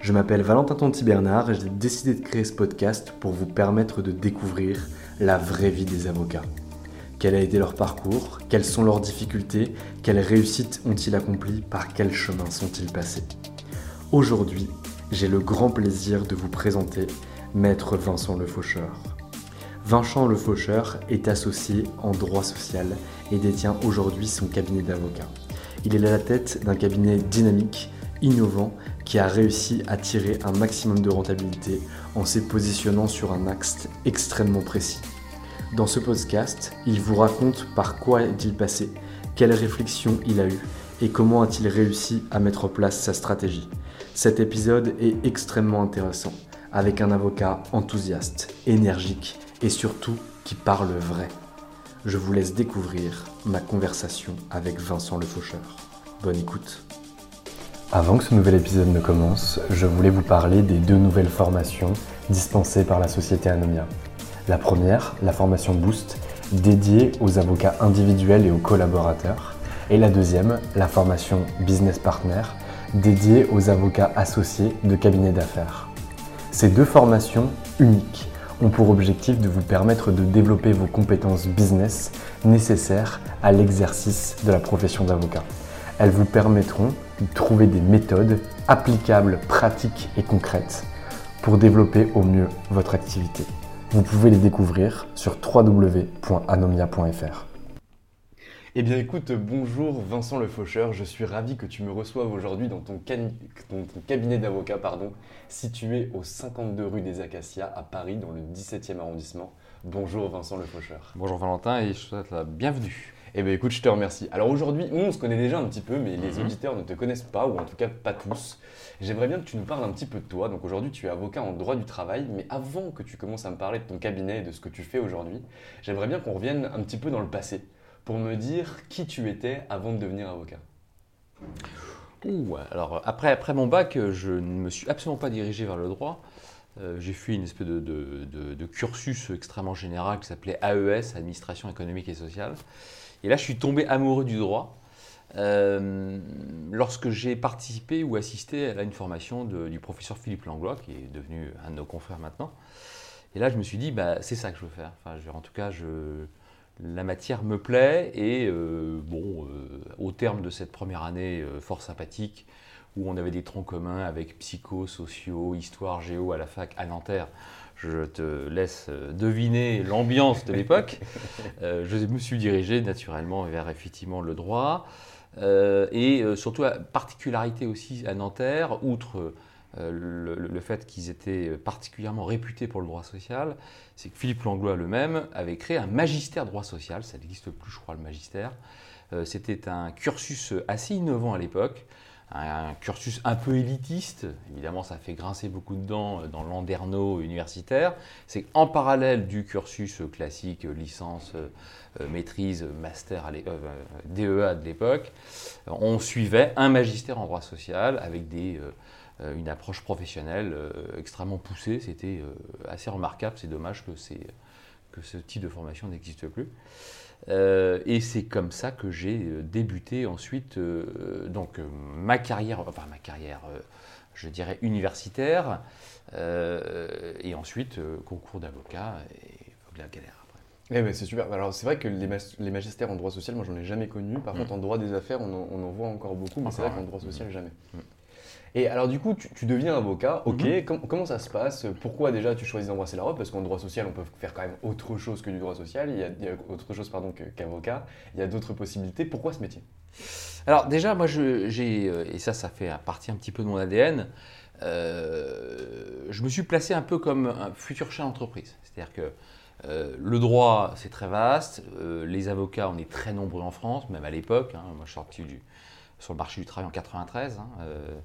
Je m'appelle Valentin Tonti Bernard et j'ai décidé de créer ce podcast pour vous permettre de découvrir la vraie vie des avocats. Quel a été leur parcours Quelles sont leurs difficultés Quelles réussites ont-ils accomplies Par quel chemin sont-ils passés Aujourd'hui, j'ai le grand plaisir de vous présenter Maître Vincent Le Faucheur. Vincent Le Faucheur est associé en droit social et détient aujourd'hui son cabinet d'avocat. Il est à la tête d'un cabinet dynamique, innovant, qui a réussi à tirer un maximum de rentabilité en se positionnant sur un axe extrêmement précis. Dans ce podcast, il vous raconte par quoi est-il passé, quelles réflexions il a eues et comment a-t-il réussi à mettre en place sa stratégie. Cet épisode est extrêmement intéressant, avec un avocat enthousiaste, énergique et surtout qui parle vrai. Je vous laisse découvrir ma conversation avec Vincent Le Faucheur. Bonne écoute. Avant que ce nouvel épisode ne commence, je voulais vous parler des deux nouvelles formations dispensées par la société Anomia. La première, la formation Boost, dédiée aux avocats individuels et aux collaborateurs. Et la deuxième, la formation Business Partner, dédiée aux avocats associés de cabinets d'affaires. Ces deux formations uniques ont pour objectif de vous permettre de développer vos compétences business nécessaires à l'exercice de la profession d'avocat. Elles vous permettront de trouver des méthodes applicables, pratiques et concrètes pour développer au mieux votre activité. Vous pouvez les découvrir sur www.anomia.fr. Eh bien écoute, bonjour Vincent Le Faucheur, je suis ravi que tu me reçoives aujourd'hui dans ton, can- dans ton cabinet d'avocat pardon, situé au 52 rue des Acacias à Paris dans le 17e arrondissement. Bonjour Vincent Le Faucheur. Bonjour Valentin et je te souhaite la bienvenue. Eh bien écoute, je te remercie. Alors aujourd'hui, nous on se connaît déjà un petit peu, mais les Mhm. auditeurs ne te connaissent pas, ou en tout cas pas tous. J'aimerais bien que tu nous parles un petit peu de toi. Donc aujourd'hui, tu es avocat en droit du travail, mais avant que tu commences à me parler de ton cabinet et de ce que tu fais aujourd'hui, j'aimerais bien qu'on revienne un petit peu dans le passé pour me dire qui tu étais avant de devenir avocat. Ouh, alors après, après mon bac, je ne me suis absolument pas dirigé vers le droit. Euh, j'ai fait une espèce de, de- de- de cursus extrêmement général qui s'appelait AES, Administration économique et sociale. Et là, je suis tombé amoureux du droit euh, lorsque j'ai participé ou assisté à une formation du professeur Philippe Langlois, qui est devenu un de nos confrères maintenant. Et là, je me suis dit, bah, c'est ça que je veux faire. En tout cas, la matière me plaît et euh, bon, euh, au terme de cette première année fort sympathique, où on avait des troncs communs avec psycho, sociaux, histoire, géo à la fac à Nanterre, je te laisse euh, deviner l'ambiance de l'époque. Euh, je me suis dirigé naturellement vers effectivement le droit. Euh, et surtout, la particularité aussi à Nanterre, outre euh, le, le- le fait qu'ils étaient particulièrement réputés pour le droit social, c'est que Philippe Langlois lui-même avait créé un magistère droit social, ça n'existe plus je crois le magistère. C'était un cursus assez innovant à l'époque, un cursus un peu élitiste. Évidemment, ça fait grincer beaucoup de dents dans l'anderno universitaire. C'est qu'en parallèle du cursus classique, licence, maîtrise, master, DEA de l'époque, on suivait un magistère en droit social avec des une approche professionnelle extrêmement poussée. C'était assez remarquable. C'est dommage que, que ce type de formation n'existe plus. Euh, et c'est comme ça que j'ai euh, débuté ensuite euh, donc ma carrière, enfin ma carrière, je dirais universitaire, et ensuite concours d'avocat et la galère. Eh ben c'est super. Alors c'est vrai que les, les, magistères en droit social, moi j'en ai jamais connu. Par mm. contre en droit des affaires, on en, voit encore beaucoup, mais c'est vrai qu'en droit social, jamais. Mm. Et alors du coup, tu, deviens avocat, ok, mhm. comment ça se passe? Pourquoi déjà tu choisis d'embrasser la robe? Parce qu'en droit social, on peut faire quand même autre chose que du droit social, il y a, autre chose pardon, qu'avocat, il y a d'autres possibilités. Pourquoi ce métier? Alors déjà, moi, j'ai, euh, et ça, ça fait partie un petit peu de mon ADN, euh, je me suis placé un peu comme un futur chef d'entreprise. C'est-à-dire que euh, le droit, c'est très vaste, les avocats, on est très nombreux en France, même à l'époque, hein. moi je suis sorti du, sur le marché du travail en 93. Hein, euh,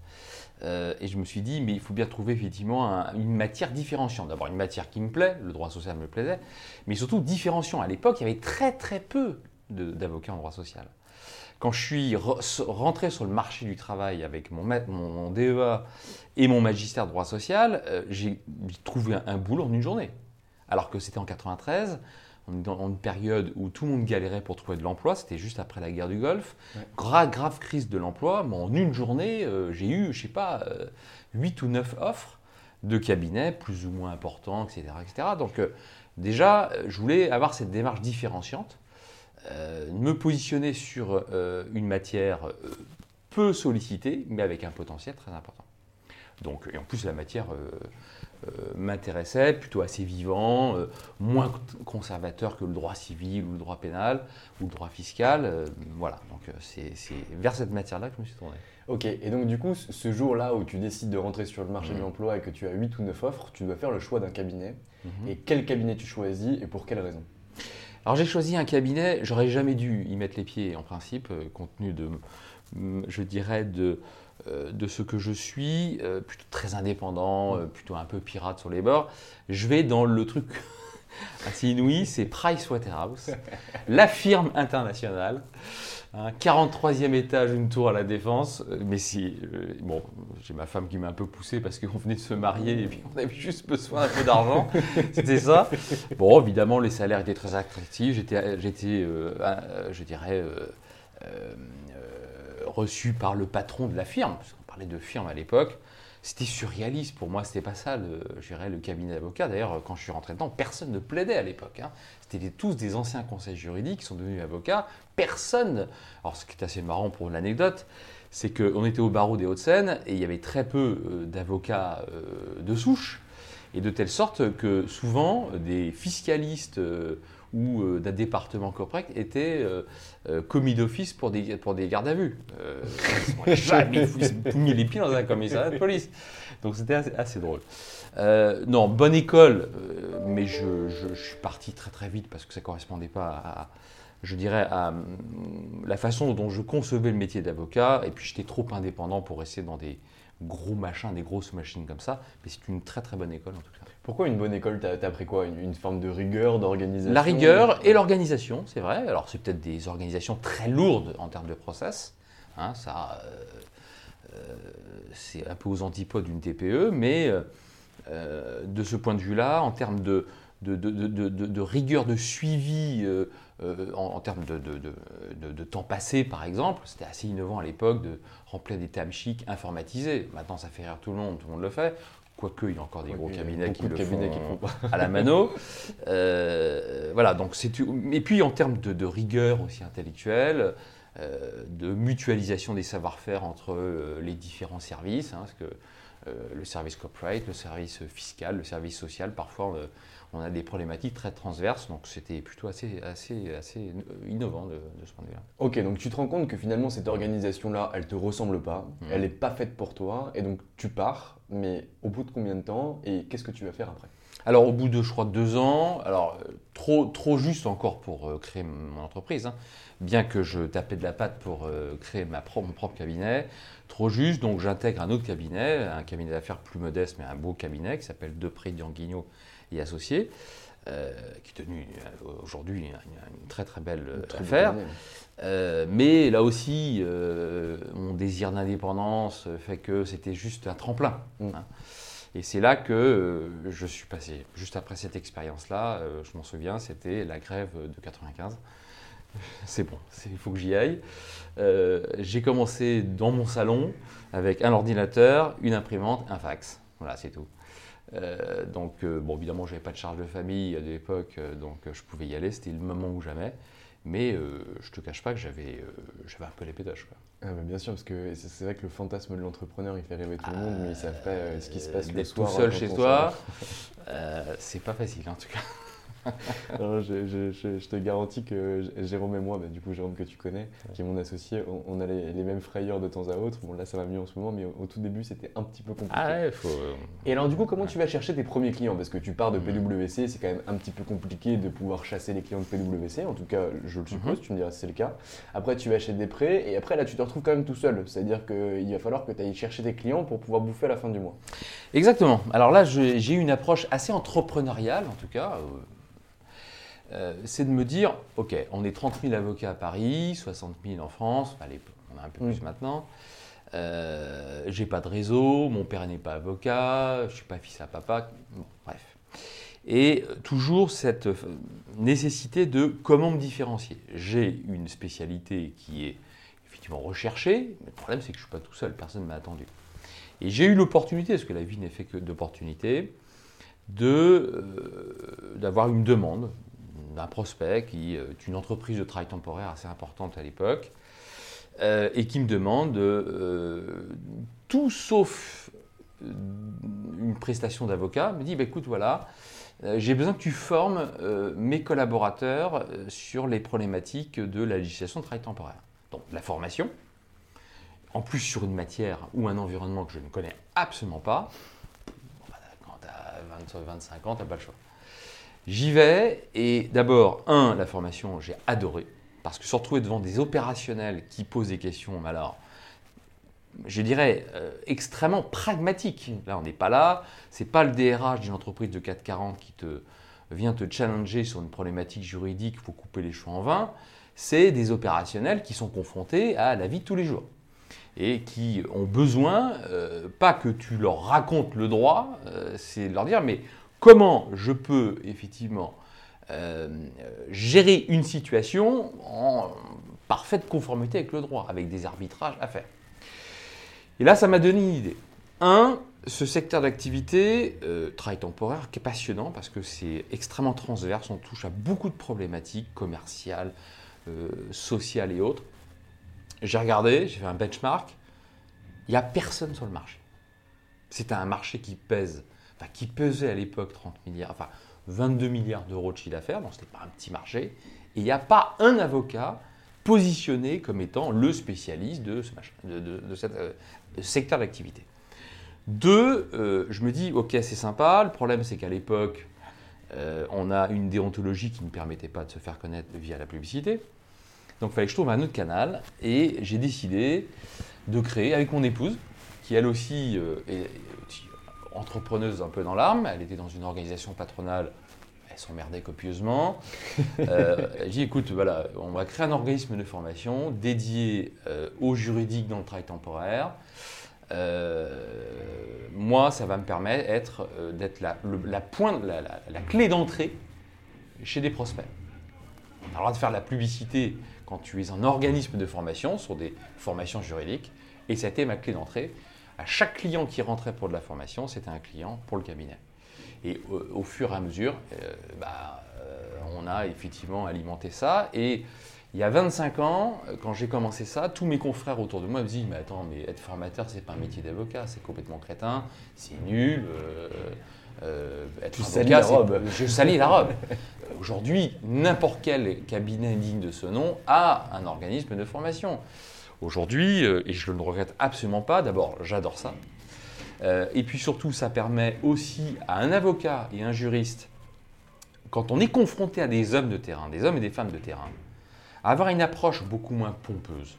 euh, et je me suis dit, mais il faut bien trouver effectivement une matière différenciante. D'abord, une matière qui me plaît, le droit social me plaisait, mais surtout différenciant. À l'époque, il y avait très très peu d'avocats en droit social. Quand je suis rentré sur le marché du travail avec mon, mon, DEA et mon magistère de droit social, euh, j'ai trouvé un, un boulot en une journée. Alors que c'était en 93, on est dans une période où tout le monde galérait pour trouver de l'emploi, c'était juste après la guerre du Golfe. grave crise de l'emploi, mais en une journée, euh, j'ai eu, je sais pas, 8 euh, ou 9 offres de cabinets plus ou moins importants, etc. etc. Donc euh, déjà, je voulais avoir cette démarche différenciante, me positionner sur une matière peu sollicitée, mais avec un potentiel très important. Donc, et en plus, la matière m'intéressait, plutôt assez vivant, euh, moins conservateur que le droit civil ou le droit pénal ou le droit fiscal. Euh, voilà, donc c'est vers cette matière-là que je me suis tourné. Ok, et donc du coup, ce jour-là où tu décides de rentrer sur le marché de mmh. l'emploi et que tu as 8 ou 9 offres, tu dois faire le choix d'un cabinet. Mmh. Et quel cabinet tu choisis et pour quelle raison? Alors j'ai choisi un cabinet, j'aurais jamais dû y mettre les pieds en principe, compte tenu de, je dirais, de euh, de ce que je suis, euh, plutôt très indépendant, euh, plutôt un peu pirate sur les bords, je vais dans le truc assez inouï, c'est Pricewaterhouse, la firme internationale. 43e hein, étage, une tour à la défense. Mais si, bon, j'ai ma femme qui m'a un peu poussé parce qu'on venait de se marier et puis on avait juste besoin d'un peu d'argent. C'était ça. Bon, évidemment, les salaires étaient très attractifs. J'étais, j'étais je dirais, reçu par le patron de la firme, parce qu'on parlait de firme à l'époque, c'était surréaliste. Pour moi, c'était pas ça, le, le cabinet d'avocat. D'ailleurs, quand je suis rentré dedans, personne ne plaidait à l'époque. Hein. C'était tous des anciens conseils juridiques qui sont devenus avocats. Personne. Alors, ce qui est assez marrant pour l'anecdote, c'est qu'on était au barreau des Hauts-de-Seine et il y avait très peu euh, d'avocats euh, de souche. Et de telle sorte que souvent, des fiscalistes euh, ou euh, d'un département corporate était euh, euh, commis d'office pour des, pour des gardes à vue. jamais mis les pieds dans un commissariat de police. Donc c'était assez, drôle. non, bonne école, mais je, je, suis parti très très vite parce que ça ne correspondait pas à, je dirais, à hum, la façon dont je concevais le métier d'avocat. Et puis j'étais trop indépendant pour rester dans des gros machins, des grosses machines comme ça. Mais c'est une très très bonne école en tout cas. Pourquoi une bonne école T'as as appris quoi? Une, forme de rigueur, d'organisation? La rigueur et l'organisation, c'est vrai. Alors c'est peut-être des organisations très lourdes en termes de process. Hein, ça, euh, euh, c'est un peu aux antipodes d'une TPE, mais euh, de ce point de vue-là, en termes de, de, rigueur de suivi, en, termes de, temps passé par exemple, c'était assez innovant à l'époque de remplir des chics informatisés. Maintenant, ça fait rire tout le monde, tout le monde le fait. Quoique, il y a encore des gros cabinets, qui le, font à la mano. Euh, voilà, donc c'est. Et puis en termes de, rigueur aussi intellectuelle, euh, de mutualisation des savoir-faire entre euh, les différents services, hein, parce que le service corporate, le service fiscal, le service social, parfois on a des problématiques très transverses, donc c'était plutôt assez, assez, assez innovant de, ce point de vue-là. Ok, donc tu te rends compte que finalement cette organisation-là, elle te ressemble pas, mmh. elle n'est pas faite pour toi, et donc tu pars, mais au bout de combien de temps, et qu'est-ce que tu vas faire après? Alors, au bout de, je crois, deux ans, alors euh, trop, trop juste encore pour euh, créer mon entreprise, hein, bien que je tapais de la patte pour euh, créer ma propre, mon propre cabinet, trop juste, donc j'intègre un autre cabinet, un cabinet d'affaires plus modeste, mais un beau cabinet qui s'appelle Depré Dianguigno et Associés, euh, qui est tenu euh, aujourd'hui une, très très belle euh, Très beau affaire. Euh, mais là aussi, euh, mon désir d'indépendance fait que c'était juste un tremplin. Mm. hein. Et c'est là que euh, je suis passé. Juste après cette expérience-là, euh, je m'en souviens, c'était la grève de 95. C'est bon, il faut que j'y aille. Euh, J'ai commencé dans mon salon avec un ordinateur, une imprimante, un fax. Voilà, c'est tout. Euh, donc, euh, bon, évidemment, je n'avais pas de charge de famille à l'époque, euh, donc je pouvais y aller, c'était le moment ou jamais. Mais je te cache pas que j'avais j'avais un peu les pédages. Quoi. Ah bah bien sûr, parce que c'est vrai que le fantasme de l'entrepreneur, il fait rêver tout le monde, mais ils savent pas ce qui se passe le soir. tout seul quand chez toi, c'est pas facile en tout cas. Non, je, je- je- je te garantis que Jérôme et moi, bah, du coup Jérôme que tu connais, qui est mon associé, on, on a les, les mêmes frayeurs de temps à autre. Bon là ça va mieux en ce moment, mais au, au tout début c'était un petit peu compliqué. Ah ouais, faut. Et alors du coup, comment tu vas chercher tes premiers clients? Parce que tu pars de Mhm. PwC, c'est quand même un petit peu compliqué de pouvoir chasser les clients de PwC, en tout cas je le suppose, Mhm. tu me diras si c'est le cas. Après tu vas chez des prêts, et après là tu te retrouves quand même tout seul, c'est-à-dire qu'il va falloir que tu ailles chercher tes clients pour pouvoir bouffer à la fin du mois. Exactement. Alors là, j'ai eu une approche assez entrepreneuriale, en tout cas. euh, euh, c'est de me dire, OK, on est 30 000 avocats à Paris, 60 000 en France, on a un peu Mm. plus maintenant. Euh, j'ai pas de réseau, mon père n'est pas avocat, je suis pas fils à papa, bon, bref. Et toujours cette euh, nécessité de comment me différencier. J'ai une spécialité qui est effectivement recherchée, mais le problème c'est que je suis pas tout seul, personne ne m'a attendu. Et j'ai eu l'opportunité, parce que la vie n'est fait que d'opportunités, de, euh, d'avoir une demande d'un prospect qui est une entreprise de travail temporaire assez importante à l'époque, euh, et qui me demande euh, tout sauf euh, une prestation d'avocat, me dit bah, écoute, voilà, euh, j'ai besoin que tu formes euh, mes collaborateurs euh, sur les problématiques de la législation de travail temporaire. Donc la formation, en plus sur une matière ou un environnement que je ne connais absolument pas, bah, quand tu as 25 ans, tu n'as pas le choix. J'y vais et d'abord, un, la formation, j'ai adoré, parce que se retrouver devant des opérationnels qui posent des questions, mais alors, je dirais, euh, extrêmement pragmatiques. Là, on n'est pas là, c'est pas le DRH d'une entreprise de 440 qui te vient te challenger sur une problématique juridique, il faut couper les cheveux en vin, c'est des opérationnels qui sont confrontés à la vie de tous les jours et qui ont besoin, euh, pas que tu leur racontes le droit, euh, c'est de leur dire, mais comment je peux effectivement euh, gérer une situation en parfaite conformité avec le droit, avec des arbitrages à faire. Et là, ça m'a donné une idée. Un, ce secteur d'activité, euh, travail temporaire, qui est passionnant parce que c'est extrêmement transverse, on touche à beaucoup de problématiques commerciales, euh, sociales et autres. J'ai regardé, j'ai fait un benchmark, il n'y a personne sur le marché. C'est un marché qui pèse, qui pesait à l'époque 30 milliards, enfin 22 milliards d'euros de chiffre d'affaires, donc ce n'était pas un petit marché. Et il n'y a pas un avocat positionné comme étant le spécialiste de ce, machin, de, euh, secteur d'activité. Deux, euh, je me dis, ok, c'est sympa, le problème c'est qu'à l'époque, euh, on a une déontologie qui ne permettait pas de se faire connaître via la publicité. Donc il fallait que je trouve un autre canal et j'ai décidé de créer avec mon épouse, qui elle aussi est aussi entrepreneuse un peu dans l'arme, elle était dans une organisation patronale, elle s'emmerdait copieusement. Euh, j'ai dit écoute, voilà, on va créer un organisme de formation dédié euh, aux juridiques dans le travail temporaire. Euh, moi, ça va me permettre euh, d'être la, le- la pointe, la, la- la clé d'entrée chez des prospects. On a le droit de faire de la publicité quand tu es un organisme de formation sur des formations juridiques. Et ça a été ma clé d'entrée. À chaque client qui rentrait pour de la formation, c'était un client pour le cabinet. Et au, au fur et à mesure, euh, bah, euh, on a effectivement alimenté ça. Et il y a 25 ans, euh, quand j'ai commencé ça, tous mes confrères autour de moi me disaient Mais attends, mais être formateur, c'est pas un métier d'avocat, c'est complètement crétin, c'est nul. euh, être Tu avocat, la robe. Je salis la robe. Aujourd'hui, n'importe quel cabinet digne de ce nom a un organisme de formation. Aujourd'hui, euh, et je ne regrette absolument pas, d'abord, j'adore ça. Euh, et puis surtout, ça permet aussi à un avocat et un juriste, quand on est confronté à des hommes de terrain, des hommes et des femmes de terrain, avoir une approche beaucoup moins pompeuse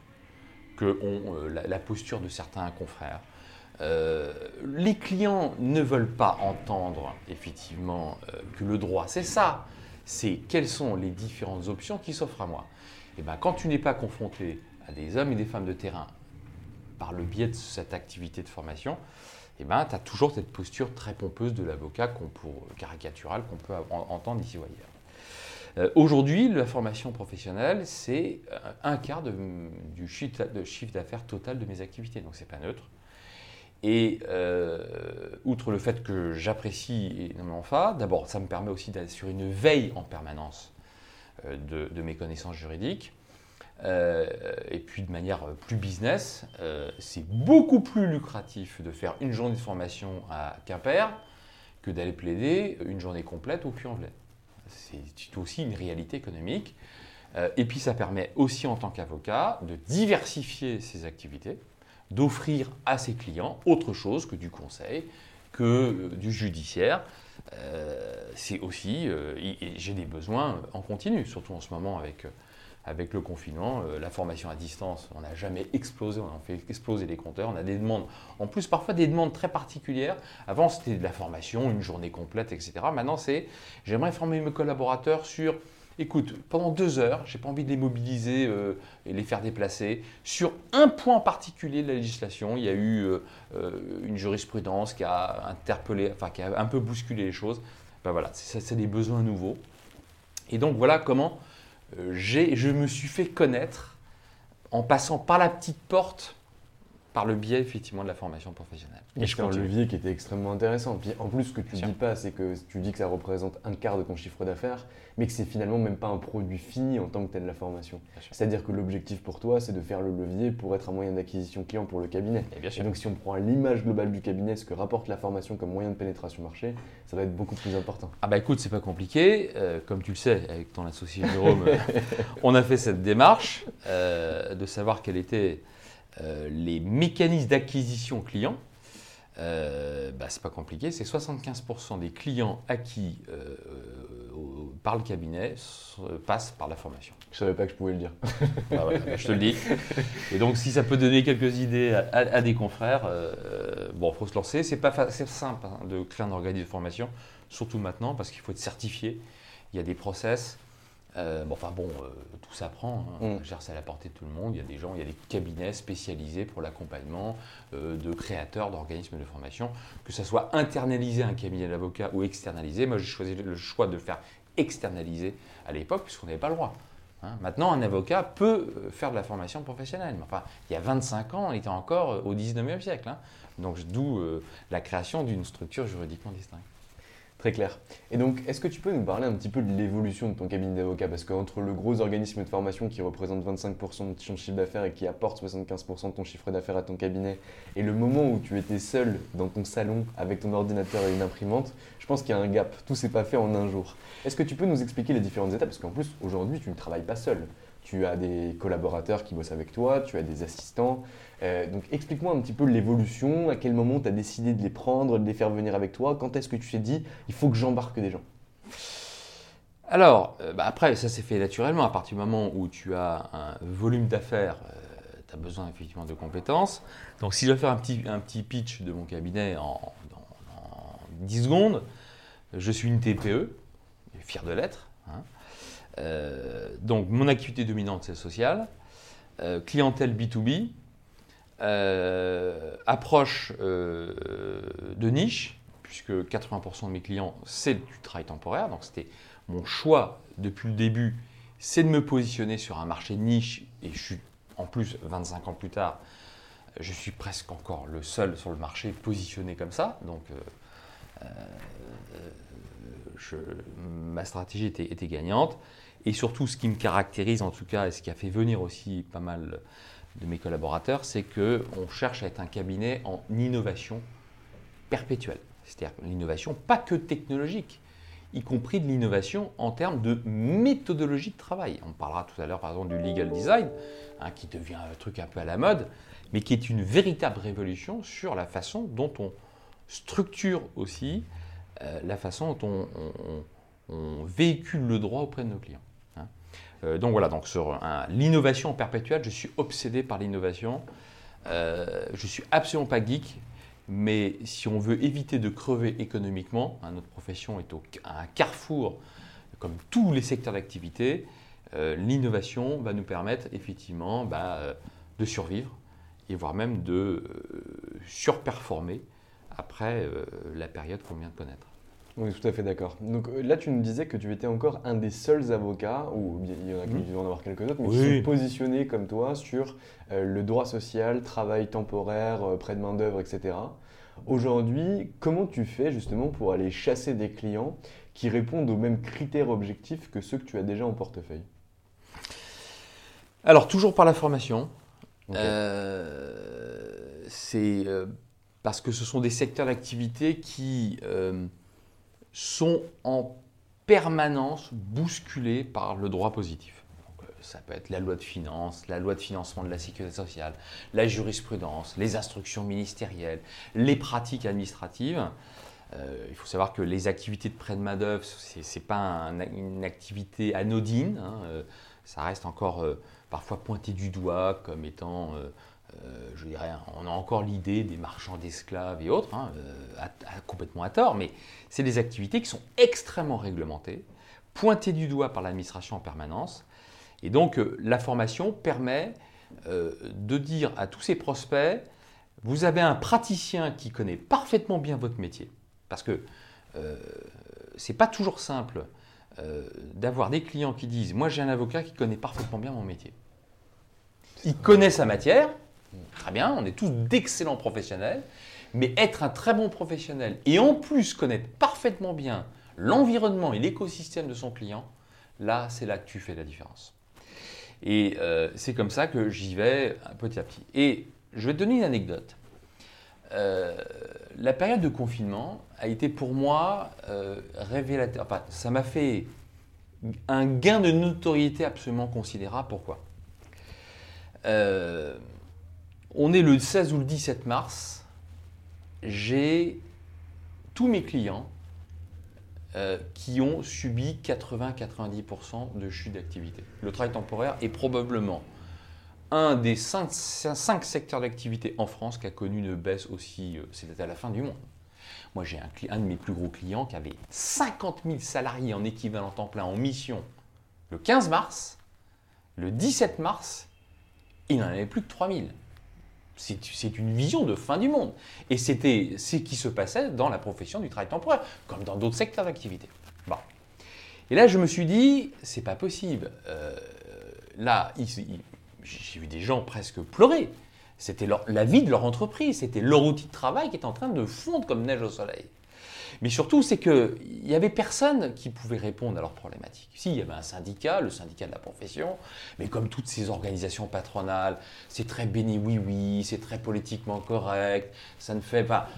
que euh, la, posture de certains confrères. Les clients ne veulent pas entendre effectivement que le droit, c'est ça. C'est quelles sont les différentes options qui s'offrent à moi. Et ben, quand tu n'es pas confronté à des hommes et des femmes de terrain par le biais de cette activité de formation, eh ben, tu as toujours cette posture très pompeuse de l'avocat qu'on caricaturale qu'on peut en- entendre ici ou ailleurs. Euh, Aujourd'hui, la formation professionnelle, c'est euh, un quart du chiffre d'affaires total de mes activités, donc c'est pas neutre. Et euh, outre le fait que j'apprécie énormément ça, d'abord, ça me permet aussi d'assurer une veille en permanence de mes connaissances juridiques. Euh, et puis de manière plus business, euh, c'est beaucoup plus lucratif de faire une journée de formation à Quimper que d'aller plaider une journée complète au Puy-en-Velay. C'est aussi une réalité économique. Euh, et puis ça permet aussi en tant qu'avocat de diversifier ses activités, d'offrir à ses clients autre chose que du conseil, que euh, du judiciaire. Euh, c'est aussi, euh, j'ai des besoins en continu, surtout en ce moment avec, euh, avec le confinement, euh, la formation à distance, on n'a jamais explosé, on a fait exploser les compteurs, on a des demandes, en plus parfois des demandes très particulières. Avant c'était de la formation, une journée complète, etc. Maintenant c'est, j'aimerais former mes collaborateurs sur Écoute, pendant deux heures, j'ai pas envie de les mobiliser euh, et les faire déplacer. Sur un point particulier de la législation, il y a eu euh, une jurisprudence qui a interpellé, enfin qui a un peu bousculé les choses. Ben voilà, c'est des besoins nouveaux. Et donc voilà comment je me suis fait connaître en passant par la petite porte, par le biais effectivement de la formation professionnelle. Et je c'est un levier qui était extrêmement intéressant. Puis en plus, ce que tu dis pas, c'est que tu dis que ça représente un quart de ton chiffre d'affaires, mais que c'est finalement même pas un produit fini en tant que tel la formation. C'est-à-dire que l'objectif pour toi, c'est de faire le levier pour être un moyen d'acquisition client pour le cabinet. Et bien Et sûr. donc si on prend l'image globale du cabinet, ce que rapporte la formation comme moyen de pénétration marché, ça va être beaucoup plus important. Ah bah écoute, c'est pas compliqué. Euh, comme tu le sais, avec ton associé Jérôme, on a fait cette démarche euh, de savoir quels étaient euh, les mécanismes d'acquisition client. Euh, bah, c'est pas compliqué, c'est 75% des clients acquis euh, au- par le cabinet passent par la formation. Je savais pas que je pouvais le dire. Voilà, bah, je te le dis. Et donc, si ça peut donner quelques idées à, à- à des confrères, euh, bon, faut se lancer. C'est pas simple hein, de créer un organisme de formation, surtout maintenant, parce qu'il faut être certifié. Il y a des process. Euh, bon, enfin bon, euh, tout s'apprend. Hein. Mm. C'est à la portée de tout le monde. Il y a des gens, il y a des cabinets spécialisés pour l'accompagnement euh, de créateurs d'organismes de formation, que ça soit internalisé un cabinet d'avocat ou externalisé. Moi, j'ai choisi le choix de le faire externaliser à l'époque, puisqu'on n'avait pas le droit. Hein, Maintenant, un avocat peut faire de la formation professionnelle. Mais enfin, il y a 25 ans, on était encore au 19e siècle. hein. Donc, d'où la création d'une structure juridiquement distincte. Très clair. Et donc, est-ce que tu peux nous parler un petit peu de l'évolution de ton cabinet d'avocat? Parce qu'entre le gros organisme de formation qui représente 25% de ton chiffre d'affaires et qui apporte 75% de ton chiffre d'affaires à ton cabinet, et le moment où tu étais seul dans ton salon avec ton ordinateur et une imprimante, je pense qu'il y a un gap. Tout s'est pas fait en un jour. Est-ce que tu peux nous expliquer les différentes étapes? Parce qu'en plus, aujourd'hui, tu ne travailles pas seul. Tu as des collaborateurs qui bossent avec toi, tu as des assistants. Euh, donc explique-moi un petit peu l'évolution, à quel moment tu as décidé de les prendre, de les faire venir avec toi, quand est-ce que tu t'es dit il faut que j'embarque des gens? Alors, euh, bah, après, ça s'est fait naturellement. À partir du moment où tu as un volume d'affaires, tu as besoin effectivement de compétences. Donc, si je dois faire un petit, pitch de mon cabinet en 10 secondes, je suis une TPE, fier de l'être. hein. Euh, donc, mon activité dominante, c'est le social. Euh, clientèle B2B. euh, approche de niche, puisque 80% de mes clients, c'est du travail temporaire. Donc, c'était mon choix depuis le début, c'est de me positionner sur un marché de niche. Et je suis, en plus, 25 ans plus tard, je suis presque encore le seul sur le marché positionné comme ça. Donc, ma stratégie était gagnante. Et surtout, ce qui me caractérise, en tout cas, et ce qui a fait venir aussi pas mal de mes collaborateurs, c'est qu'on cherche à être un cabinet en innovation perpétuelle. C'est-à-dire l'innovation, pas que technologique, y compris de l'innovation en termes de méthodologie de travail. On parlera tout à l'heure, par exemple, du legal design, hein, qui devient un truc un peu à la mode, mais qui est une véritable révolution sur la façon dont on, structure aussi euh, la façon dont on, on- on véhicule le droit auprès de nos clients. Euh, donc voilà, donc sur l'innovation perpétuelle, je suis obsédé par l'innovation. Euh, je suis absolument pas geek, mais si on veut éviter de crever économiquement, hein, notre profession est au, à un carrefour, comme tous les secteurs d'activité, euh, l'innovation va nous permettre effectivement bah, euh, de survivre et voire même de surperformer après la période qu'on vient de connaître. On est tout à fait d'accord. Donc euh, là, tu nous disais que tu étais encore un des seuls avocats, ou il y en a qui vont en avoir quelques autres, mais qui sont positionnés comme toi sur euh, le droit social, travail temporaire, euh, prêt de main-d'œuvre, etc. Aujourd'hui, comment tu fais justement pour aller chasser des clients qui répondent aux mêmes critères objectifs que ceux que tu as déjà en portefeuille? Alors, toujours par la formation. Euh, c'est parce que ce sont des secteurs d'activité qui sont en permanence bousculés par le droit positif. Euh, ça peut être la loi de finances, la loi de financement de la sécurité sociale, la jurisprudence, les instructions ministérielles, les pratiques administratives. Euh, il faut savoir que les activités de prêt de main-d'œuvre, ce n'est pas un- une activité anodine. hein, euh, ça reste encore parfois pointé du doigt comme étant, euh, je dirais, on a encore l'idée des marchands d'esclaves et autres, hein, euh, complètement à tort, mais c'est des activités qui sont extrêmement réglementées, pointées du doigt par l'administration en permanence. Et donc, euh, la formation permet de dire à tous ces prospects, vous avez un praticien qui connaît parfaitement bien votre métier, parce que c'est pas toujours simple d'avoir des clients qui disent Moi, j'ai un avocat qui connaît parfaitement bien mon métier. Il connaît sa matière, très bien, on est tous d'excellents professionnels, mais être un très bon professionnel et en plus connaître parfaitement bien l'environnement et l'écosystème de son client, là, c'est là que tu fais la différence. Et euh, c'est comme ça que j'y vais petit à petit. Et je vais te donner une anecdote. Euh, la période de confinement a été pour moi euh, révélateur. Enfin, ça m'a fait un gain de notoriété absolument considérable. Pourquoi? Euh, On est le 16 ou le 17 mars. J'ai tous mes clients euh, qui ont subi 80-90% de chute d'activité. Le travail temporaire est probablement un des cinq, secteurs d'activité en France qui a connu une baisse aussi, euh, c'était à la fin du monde. Moi, j'ai un, un de mes plus gros clients qui avait 50 000 salariés en équivalent temps plein en mission le 15 mars. Le 17 mars, il n'en avait plus que 3 000. C'est une vision de fin du monde. Et c'était ce qui se passait dans la profession du travail temporaire, comme dans d'autres secteurs d'activité. Et là, je me suis dit, c'est pas possible. Euh, là, j'ai vu des gens presque pleurer. C'était la vie de leur entreprise, c'était leur outil de travail qui était en train de fondre comme neige au soleil. Mais surtout, c'est qu'il n'y avait personne qui pouvait répondre à leurs problématiques. Si, il y avait un syndicat, le syndicat de la profession, mais comme toutes ces organisations patronales, c'est très béni oui-oui, c'est très politiquement correct, ça ne fait pas...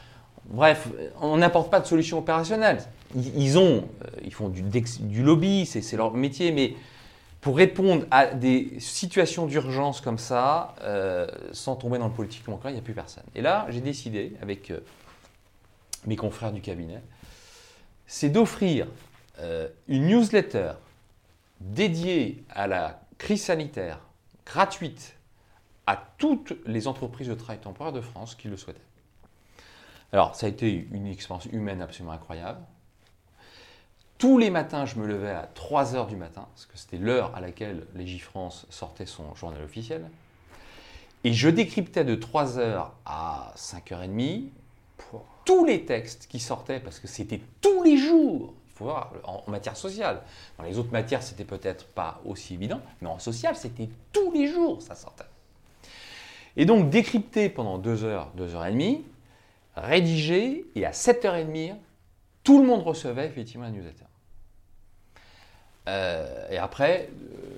Bref, on n'apporte pas de solution opérationnelle. Ils, ont, euh, ils font du, lobby, c'est c'est leur métier, mais pour répondre à des situations d'urgence comme ça, euh, sans tomber dans le politiquement correct, il n'y a plus personne. Et là, j'ai décidé, avec euh, mes confrères du cabinet, c'est d'offrir euh, une newsletter dédiée à la crise sanitaire, gratuite, à toutes les entreprises de travail temporaire de France qui le souhaitaient. Alors, ça a été une expérience humaine absolument incroyable. Tous les matins, je me levais à 3 heures du matin, parce que c'était l'heure à laquelle Légifrance sortait son journal officiel. Et je décryptais de 3 heures à 5h30 tous les textes qui sortaient, parce que c'était tous les jours, il faut voir, en, matière sociale. Dans les autres matières, c'était peut-être pas aussi évident, mais en social, c'était tous les jours, ça sortait. Et donc, décrypté pendant 2 heures, 2 heures et demie, rédigé, et à 7h30, tout le monde recevait effectivement la newsletter. Euh, et après, euh,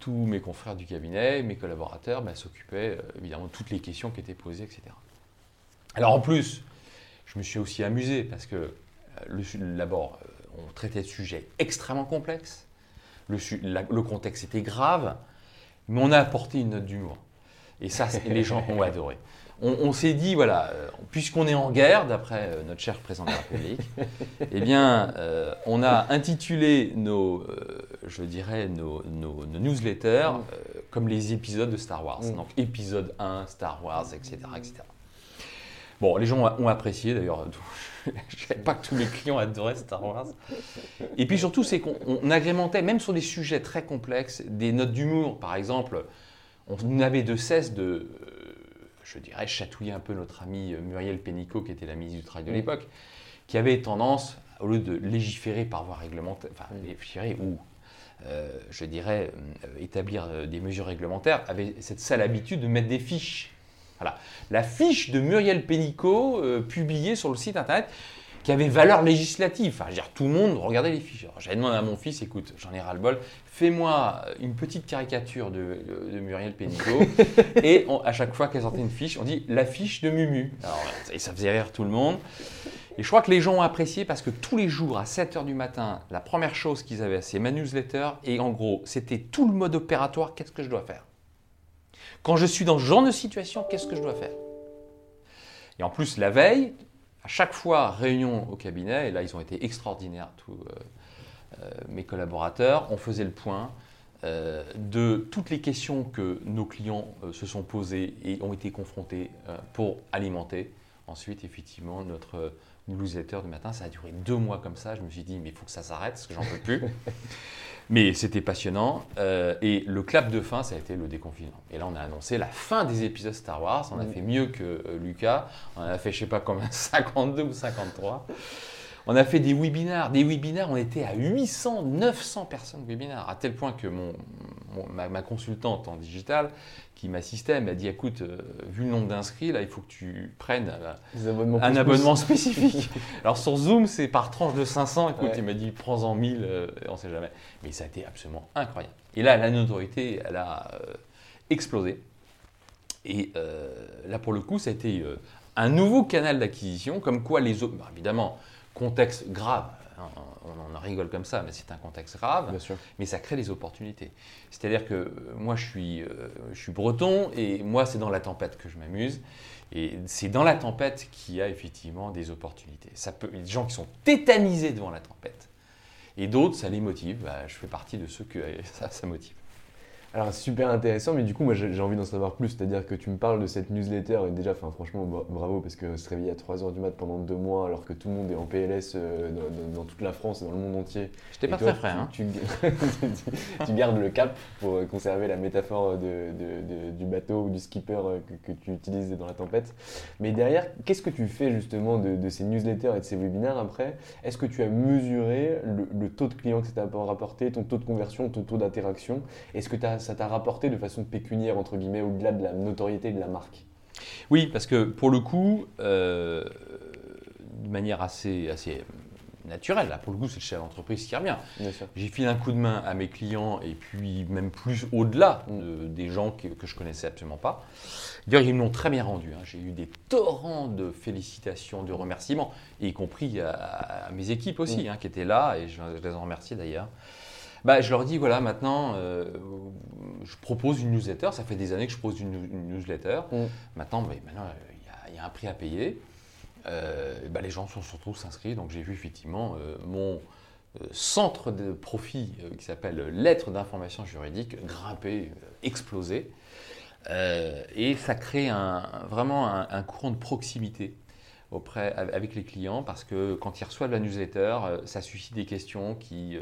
tous mes confrères du cabinet, mes collaborateurs, bah, s'occupaient euh, évidemment de toutes les questions qui étaient posées, etc. Alors en plus, je me suis aussi amusé parce que euh, d'abord, euh, on traitait de sujets extrêmement complexes, le, su- la- le contexte était grave, mais on a apporté une note d'humour. Et ça, c'est- les gens ont adoré. On, on s'est dit, voilà, euh, puisqu'on est en guerre, d'après notre cher président de la République, eh bien, euh, on a intitulé nos, euh, je dirais, nos, nos- nos newsletters euh, comme les épisodes de Star Wars. Mm. Donc, épisode 1, Star Wars, etc. etc. Bon, les gens ont apprécié d'ailleurs. Je ne savais pas que tous mes clients adoraient Star Wars. Et puis surtout, c'est qu'on on agrémentait, même sur des sujets très complexes, des notes d'humour. Par exemple, on n'avait de cesse de, euh, je dirais, chatouiller un peu notre ami Muriel Pénicaud, qui était la ministre du Travail de l'époque, qui avait tendance, au lieu de légiférer par voie réglementaire, enfin légiférer ou, euh, je dirais, euh, établir euh, des mesures réglementaires, avait cette sale habitude de mettre des fiches. Voilà. La fiche de Muriel Pénicaud, euh, publiée sur le site internet, qui avait valeur législative. Enfin, je veux dire, tout le monde regardait les fiches. Alors, J'avais demandé à mon fils, écoute, j'en ai ras-le-bol, fais-moi une petite caricature de, de- de Muriel Pénicaud. et on- à chaque fois qu'elle sortait une fiche, on dit la fiche de Mumu. Alors, et ça faisait rire tout le monde. Et je crois que les gens ont apprécié parce que tous les jours, à 7h du matin, la première chose qu'ils avaient, c'est ma newsletter. Et en gros, c'était tout le mode opératoire, qu'est-ce que je dois faire? Quand je suis dans ce genre de situation, qu'est-ce que je dois faire? Et en plus, la veille, à chaque fois, réunion au cabinet, et là, ils ont été extraordinaires, tous euh, euh, mes collaborateurs, on faisait le point euh, de toutes les questions que nos clients se sont posées et ont été confrontés pour alimenter ensuite, effectivement, notre newsletter du matin. Ça a duré deux mois comme ça. Je me suis dit, mais il faut que ça s'arrête parce que j'en peux plus. Mais c'était passionnant. euh, et le clap de fin, ça a été le déconfinement. Et là, on a annoncé la fin des épisodes Star Wars. On a fait mieux que euh, Lucas. On en a fait, je sais pas combien, 52 ou 53. On a fait des webinaires. Des webinaires, on était à 800, 900 personnes webinaires. À tel point que mon, mon- ma, ma consultante en digital qui m'assistait m'a dit écoute, euh, vu le nombre d'inscrits, là, il faut que tu prennes euh, un plus abonnement plus. spécifique. Alors sur Zoom, c'est par tranche de 500. Écoute, Ouais. il m'a dit prends-en 1000, euh, on sait jamais. Mais ça a été absolument incroyable. Et là, la notoriété, elle a explosé. Et là, pour le coup, ça a été un nouveau canal d'acquisition, comme quoi les autres, bah, évidemment, contexte grave. on en rigole comme ça, mais c'est un contexte grave Bien sûr. mais ça crée des opportunités. C'est-à-dire que euh, moi, je suis, euh, je suis breton et moi, c'est dans la tempête que je m'amuse. Et c'est dans la tempête qu'il y a effectivement des opportunités. Ça peut, il y a des gens qui sont tétanisés devant la tempête. Et d'autres, ça les motive. Bah, je fais partie de ceux que ça, ça motive. Alors super intéressant, mais du coup moi j'ai envie d'en savoir plus, c'est-à-dire que tu me parles de cette newsletter et déjà, enfin franchement bra- bravo parce que se réveiller à 3h du mat pendant deux mois alors que tout le monde est en PLS euh, dans, toute la France et dans le monde entier. Je Et pas toi, très frais. hein. Tu, tu- tu gardes le cap pour euh, conserver la métaphore de, de- de- du bateau ou du skipper euh, que, que tu utilises dans la tempête. Mais derrière, qu'est-ce que tu fais justement de, ces newsletters et de ces webinaires après? Est-ce que tu as mesuré le, le taux de clients que ça t'a rapporté, ton taux de conversion, ton taux d'interaction? Est-ce que t'as- ça t'a rapporté de façon pécuniaire, entre guillemets, au-delà de la notoriété de la marque? Oui, parce que pour le coup, euh, de manière assez, assez naturelle, là, pour le coup, c'est le chef d'entreprise qui revient. J'ai filé un coup de main à mes clients et puis même plus au-delà de- des gens que, que je connaissais absolument pas. D'ailleurs, ils me l'ont très bien rendu. hein. J'ai eu des torrents de félicitations, de remerciements, y compris à, à mes équipes aussi, Mm. hein, qui étaient là, et je, je les en remercie d'ailleurs. Bah, je leur dis, voilà, maintenant, euh, je propose une newsletter. Ça fait des années que je propose une, une newsletter. Mm. Maintenant, bah, maintenant, il y a- il y, a un prix à payer. Euh, bah, les gens sont surtout s'inscrits. Donc, j'ai vu effectivement euh, mon centre de profit qui s'appelle Lettres d'information juridique grimper, exploser. Et ça crée un- vraiment un, un courant de proximité auprès, avec les clients parce que quand ils reçoivent la newsletter, ça suscite des questions qui.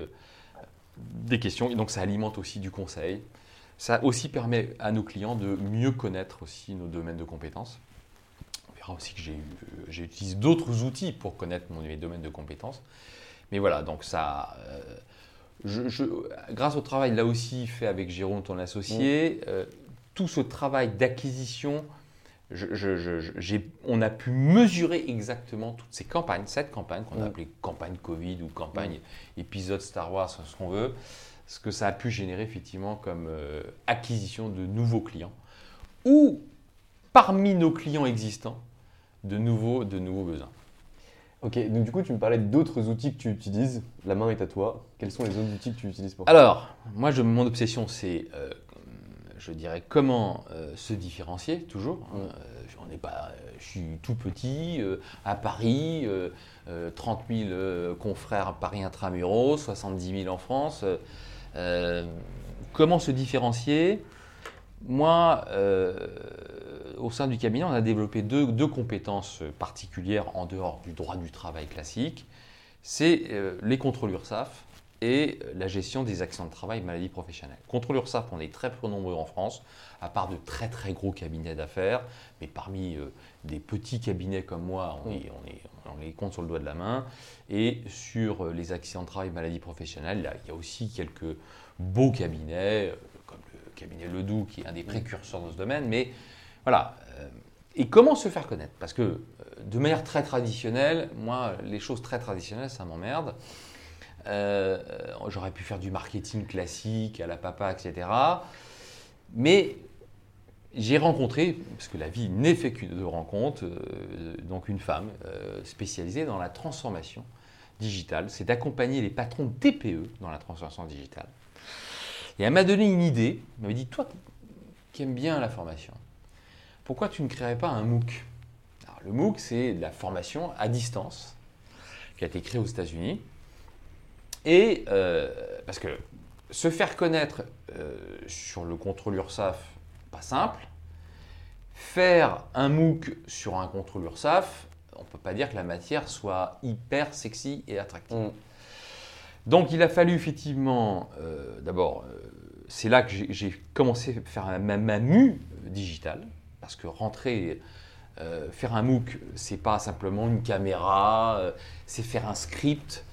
Euh, des questions, et donc ça alimente aussi du conseil. Ça aussi permet à nos clients de mieux connaître aussi nos domaines de compétences. On verra aussi que j'ai eu- j'utilise d'autres outils pour connaître mon, mes domaines de compétences. Mais voilà, donc ça, euh, je- je- grâce au travail là aussi fait avec Jérôme, ton associé, euh, tout ce travail d'acquisition, je- je- on a pu mesurer exactement toutes ces campagnes, cette campagne qu'on a appelée campagne Covid ou campagne épisode Star Wars, ce qu'on veut, ce que ça a pu générer effectivement comme euh, acquisition de nouveaux clients ou parmi nos clients existants de nouveaux, de nouveaux besoins. Ok, donc du coup tu me parlais d'autres outils que tu utilises. La main est à toi. Quels sont les autres outils que tu utilises pour Alors, moi, je, mon obsession, c'est. euh, je dirais, comment euh, se différencier toujours. hein. Euh, on n'est pas, euh, je suis tout petit, à Paris, euh, euh, 30 000 euh, confrères à Paris intramuros, 70 000 en France. comment se différencier? Moi, au sein du cabinet, on a développé deux, deux compétences particulières en dehors du droit du travail classique. C'est les contrôles URSAF et la gestion des accidents de travail et maladies professionnelles. Contrôle URSAF, on est très peu nombreux en France, à part de très très gros cabinets d'affaires, mais parmi euh, des petits cabinets comme moi, on, Mm. est- on, est- on les compte sur le doigt de la main. Et sur euh, les accidents de travail et maladies professionnelles, là, il y a aussi quelques beaux cabinets, euh, comme le cabinet Ledoux, qui est un des précurseurs dans ce domaine, mais voilà. Et comment se faire connaître? Parce que de manière très traditionnelle, moi, les choses très traditionnelles, ça m'emmerde. Euh, J'aurais pu faire du marketing classique à la papa, etc. Mais j'ai rencontré, parce que la vie n'est fait que de rencontres, euh, donc une femme euh, spécialisée dans la transformation digitale. C'est d'accompagner les patrons TPE dans la transformation digitale. Et elle m'a donné une idée. Elle m'avait dit, toi qui aimes bien la formation, pourquoi tu ne créerais pas un MOOC? Alors, Le MOOC, c'est la formation à distance qui a été créée aux États-Unis. Et euh, parce que se faire connaître euh, sur le contrôle URSAF, pas simple. Faire un MOOC sur un contrôle URSAF, on ne peut pas dire que la matière soit hyper sexy et attractive. Mm. Donc il a fallu effectivement, euh, d'abord, c'est là que j'ai- j'ai commencé à faire ma, ma mue digitale, parce que rentrer, euh, faire un MOOC, c'est pas simplement une caméra, euh, c'est faire un script,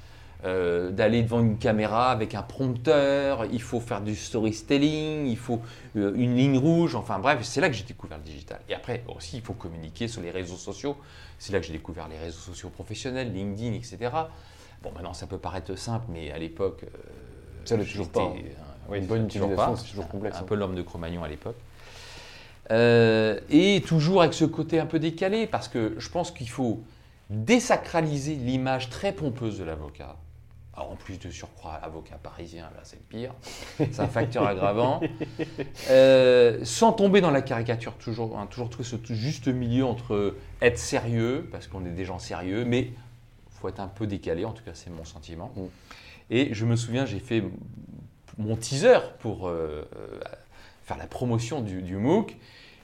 euh, d'aller devant une caméra avec un prompteur, il faut faire du storytelling, il faut euh, une ligne rouge, enfin bref, c'est là que j'ai découvert le digital. Et après aussi, il faut communiquer sur les réseaux sociaux, c'est là que j'ai découvert les réseaux sociaux professionnels, LinkedIn, etc. Bon, maintenant ça peut paraître simple, mais à l'époque, euh, Ça l'est toujours pas, hein. Oui, une bonne utilisation, c'est toujours complexe, Un hein. peu l'homme de Cro-Magnon à l'époque. Euh, et toujours avec ce côté un peu décalé, parce que je pense qu'il faut désacraliser l'image très pompeuse de l'avocat. Alors en plus de surcroît, avocat parisien, là c'est le pire, c'est un facteur aggravant. Euh, sans tomber dans la caricature, toujours, hein, toujours trouver ce juste milieu entre être sérieux, parce qu'on est des gens sérieux, mais il faut être un peu décalé, en tout cas c'est mon sentiment. Mm. Et je me souviens, j'ai fait mon teaser pour euh, euh, faire la promotion du, du MOOC,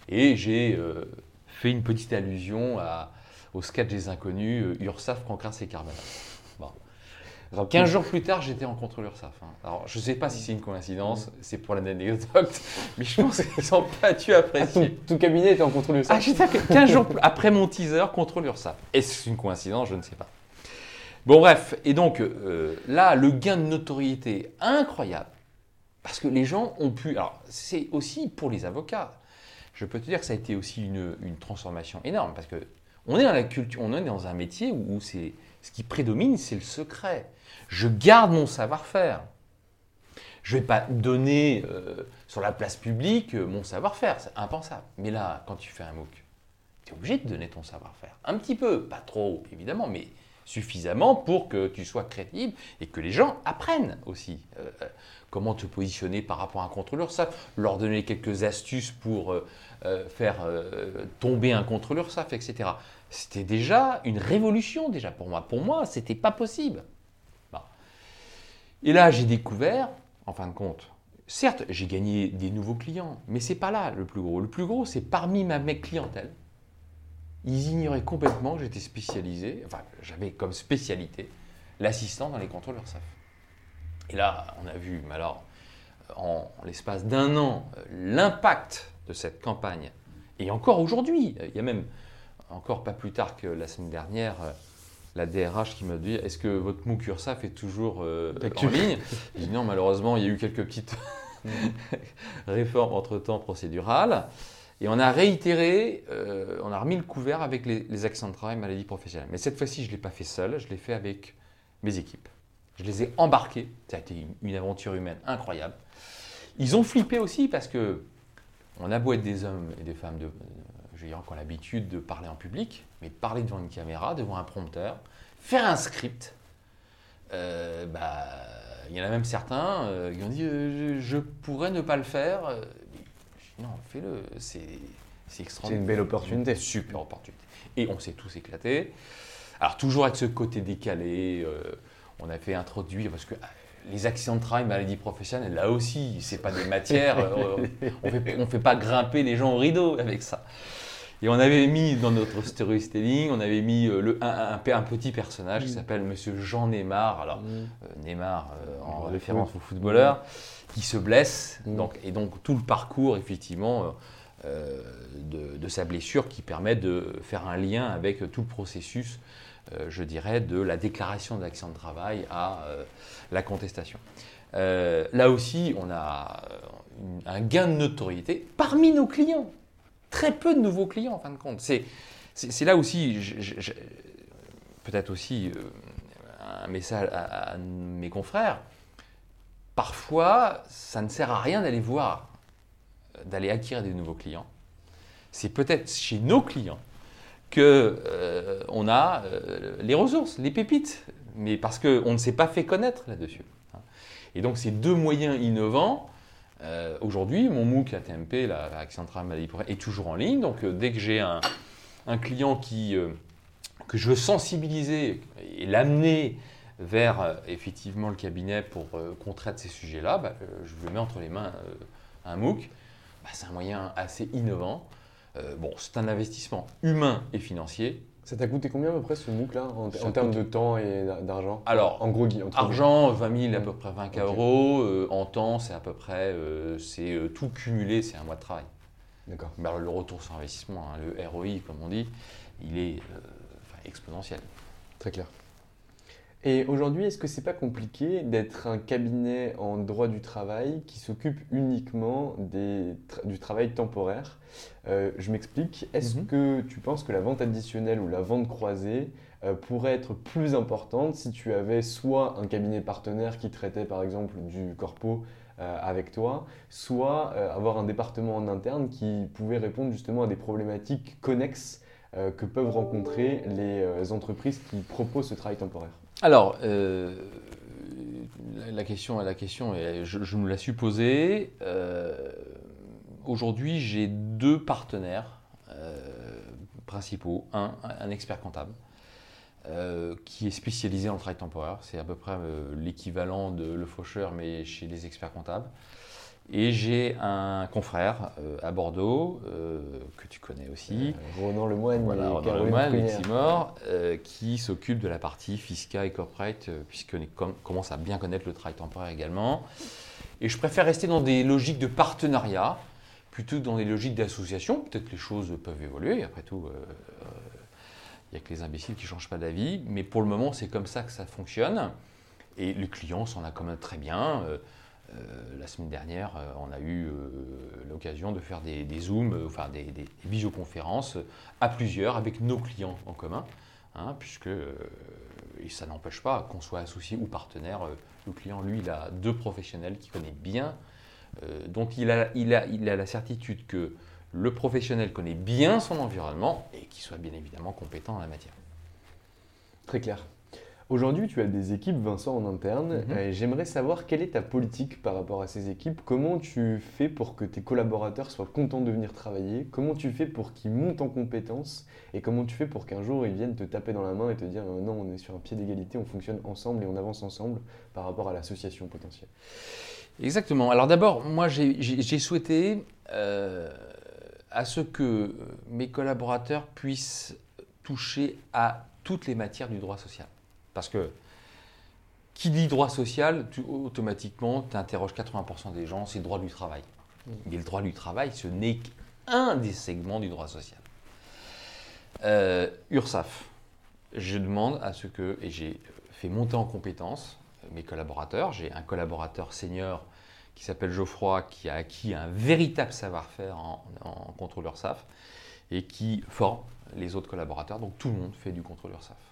et j'ai euh, fait une petite allusion à, au sketch des inconnus, URSAF, Cancras et Carbonate. Bon. 15 jours plus tard, j'étais en contrôle URSAF. hein. Alors, je ne sais pas si c'est une coïncidence, c'est pour l'anecdote, mais je pense qu'ils n'ont pas dû Ah, apprécier. ton, ton cabinet était en contrôle de ça Ah, j'étais à 15 jours après mon teaser, contrôle URSAF. Est-ce une coïncidence? Je ne sais pas. Bon, bref, et donc euh, là, le gain de notoriété incroyable, parce que les gens ont pu. Alors, c'est aussi pour les avocats. Je peux te dire que ça a été aussi une, une transformation énorme, parce que on est dans la culture, on est dans un métier où, où c'est ce qui prédomine, c'est le secret. Je garde mon savoir-faire. Je ne vais pas donner euh, sur la place publique euh, mon savoir-faire, c'est impensable. Mais là, quand tu fais un MOOC, tu es obligé de donner ton savoir-faire. Un petit peu, pas trop évidemment, mais suffisamment pour que tu sois crédible et que les gens apprennent aussi euh, comment te positionner par rapport à un contrôleur. Ça, leur donner quelques astuces pour faire tomber un contrôleur, ça, etc. C'était déjà une révolution déjà pour moi. Pour moi, c'était pas possible. Et là, j'ai découvert, en fin de compte, certes, j'ai gagné des nouveaux clients, mais c'est pas là le plus gros. Le plus gros, c'est parmi ma mec clientèle. Ils ignoraient complètement que j'étais spécialisé, enfin, j'avais comme spécialité l'assistant dans les contrôles URSAF. Et là, on a vu, mais alors, en, en l'espace d'un an, euh, l'impact de cette campagne. Et encore aujourd'hui, il y a même, encore pas plus tard que la semaine dernière, euh, la DRH qui m'a dit Est-ce que votre MOOC URSAF est toujours euh, en ligne? J'ai dit non, malheureusement, il y a eu quelques petites réformes entre-temps procédurales. Et on a réitéré, euh, on a remis le couvert avec les, les accents de travail maladie professionnelle. Mais cette fois-ci, je ne l'ai pas fait seul, je l'ai fait avec mes équipes. Je les ai embarqués. Ça a été une, une aventure humaine incroyable. Ils ont flippé aussi parce que on a beau être des hommes et des femmes de, qui ont l'habitude de parler en public, mais parler devant une caméra, devant un prompteur, faire un script, euh, bah, il y en a même certains euh, qui ont dit euh, je, je pourrais ne pas le faire. Non, fais-le. C'est c'est C'est extraordinaire. une belle opportunité. Super opportunité. Et on s'est tous éclatés. Alors, toujours avec ce côté décalé, on a fait introduire, parce que ah, les accidents de travail, maladies professionnelles, là aussi, c'est pas des matières. on on fait pas grimper les gens au rideau avec ça. Et on avait mis dans notre storytelling, on avait mis euh, le, un, un- un petit personnage qui s'appelle Monsieur Jean Neymar. Alors, euh, Neymar, euh, en référence au footballeur, qui se blesse. Mm. Donc, et donc, tout le parcours, effectivement, euh, de, de sa blessure qui permet de faire un lien avec tout le processus, je dirais, de la déclaration d'accident de travail à la contestation. Là aussi, on a un gain de notoriété parmi nos clients. Très peu de nouveaux clients, en fin de compte. C'est, là aussi, peut-être aussi euh, un message à, mes confrères. Parfois, ça ne sert à rien d'aller voir, d'aller acquérir des nouveaux clients. C'est peut-être chez nos clients que euh, on a euh, les ressources, les pépites, mais parce qu'on ne s'est pas fait connaître là-dessus. Et donc ces deux moyens innovants, euh, aujourd'hui, mon MOOC ATMP, la, la Travail Maladie est toujours en ligne. Donc euh, dès que j'ai un, client euh, que je veux sensibiliser et l'amener vers effectivement le cabinet pour qu'on traite ces sujets-là, bah, je le mets entre les mains un MOOC. Bah, c'est un moyen assez innovant. Bon, c'est un investissement humain et financier. Ça t'a coûté combien à peu près ce MOOC là en, termes de temps et d'a- d'argent? Alors, En gros, Argent, 20 000, à peu près 20 k Ok. euros. Euh, en temps, c'est à peu près, euh, c'est euh, tout cumulé, c'est un mois de travail. D'accord. Alors, le retour sur investissement, hein, le ROI, comme on dit, il est exponentiel. Très clair. Et aujourd'hui, est-ce que c'est pas compliqué d'être un cabinet en droit du travail qui s'occupe uniquement des tra- du travail temporaire? Euh, Je m'explique. Est-ce Mhm. que tu penses que la vente additionnelle ou la vente croisée euh, pourrait être plus importante si tu avais soit un cabinet partenaire qui traitait par exemple du corpo euh, avec toi, soit avoir un département en interne qui pouvait répondre justement à des problématiques connexes que peuvent rencontrer les entreprises qui proposent ce travail temporaire? Alors, euh, la, question, la question est- je, je me la suis posée. Euh, Aujourd'hui, j'ai deux partenaires euh, principaux. Un, un expert comptable qui est spécialisé le travail temporaire. C'est à peu près l'équivalent de le faucheur, mais chez les experts comptables. Et j'ai un confrère euh, à Bordeaux, euh, que tu connais aussi, Euh, Ronan Lemoine voilà, Ronan Lemoine, euh, qui s'occupe de la partie fiscale et corporate, puisqu'on com- commence à bien connaître le travail temporaire également. Et je préfère rester dans des logiques de partenariat plutôt que dans des logiques d'association. Peut-être que les choses peuvent évoluer, après tout, il n'y a que les imbéciles qui ne changent pas d'avis, mais pour le moment, c'est comme ça que ça fonctionne. Et les clients s'en accommodent très bien. Euh, la semaine dernière, euh, on a eu euh, l'occasion de faire des, Zooms, enfin des, des visioconférences à plusieurs avec nos clients en commun, hein, puisque ça n'empêche pas qu'on soit associé ou partenaire. le client, lui, il a deux professionnels qui connaît bien, donc il a, il, a, il a la certitude que le professionnel connaît bien son environnement et qu'il soit bien évidemment compétent en la matière. Très clair. Aujourd'hui, tu as des équipes, Vincent, en interne. Mhm. Euh, J'aimerais savoir quelle est ta politique par rapport à ces équipes. Comment tu fais pour que tes collaborateurs soient contents de venir travailler? Comment tu fais pour qu'ils montent en compétences? Et comment tu fais pour qu'un jour ils viennent te taper dans la main et te dire euh, non, on est sur un pied d'égalité, on fonctionne ensemble et on avance ensemble par rapport à l'association potentielle? Exactement. Alors d'abord, moi j'ai- souhaité euh, à ce que mes collaborateurs puissent toucher à toutes les matières du droit social. Parce que qui dit droit social, tu, automatiquement, tu interroges 80% des gens, c'est le droit du travail. Mais le droit du travail, ce n'est qu'un des segments du droit social. Euh, URSAF, je demande à ce que, et j'ai fait monter en compétence mes collaborateurs. J'ai un collaborateur senior qui s'appelle Geoffroy, qui a acquis un véritable savoir-faire en, en contrôle URSAF et qui forme les autres collaborateurs. Donc tout le monde fait du contrôle URSAF.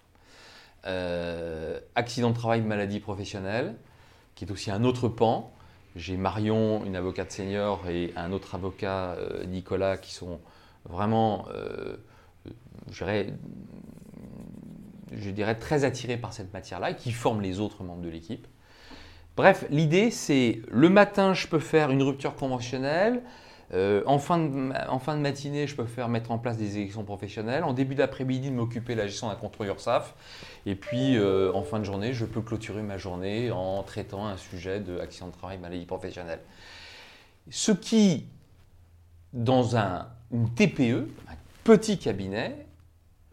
Euh, accident de travail, maladie professionnelle, qui est aussi un autre pan. J'ai Marion, une avocate senior, et un autre avocat, euh, Nicolas, qui sont vraiment, euh, je dirais, je dirais, très attirés par cette matière-là et qui forment les autres membres de l'équipe. Bref, l'idée, c'est le matin, je peux faire une rupture conventionnelle. Euh, en, fin de, matinée, je peux faire mettre en place des élections professionnelles. En début d'après-midi, de m'occuper de la gestion d'un contrôle URSAF. Et puis, euh, en fin de journée, je peux clôturer ma journée en traitant un sujet de de travail, maladie professionnelle. Ce qui, dans un, une TPE, un petit cabinet,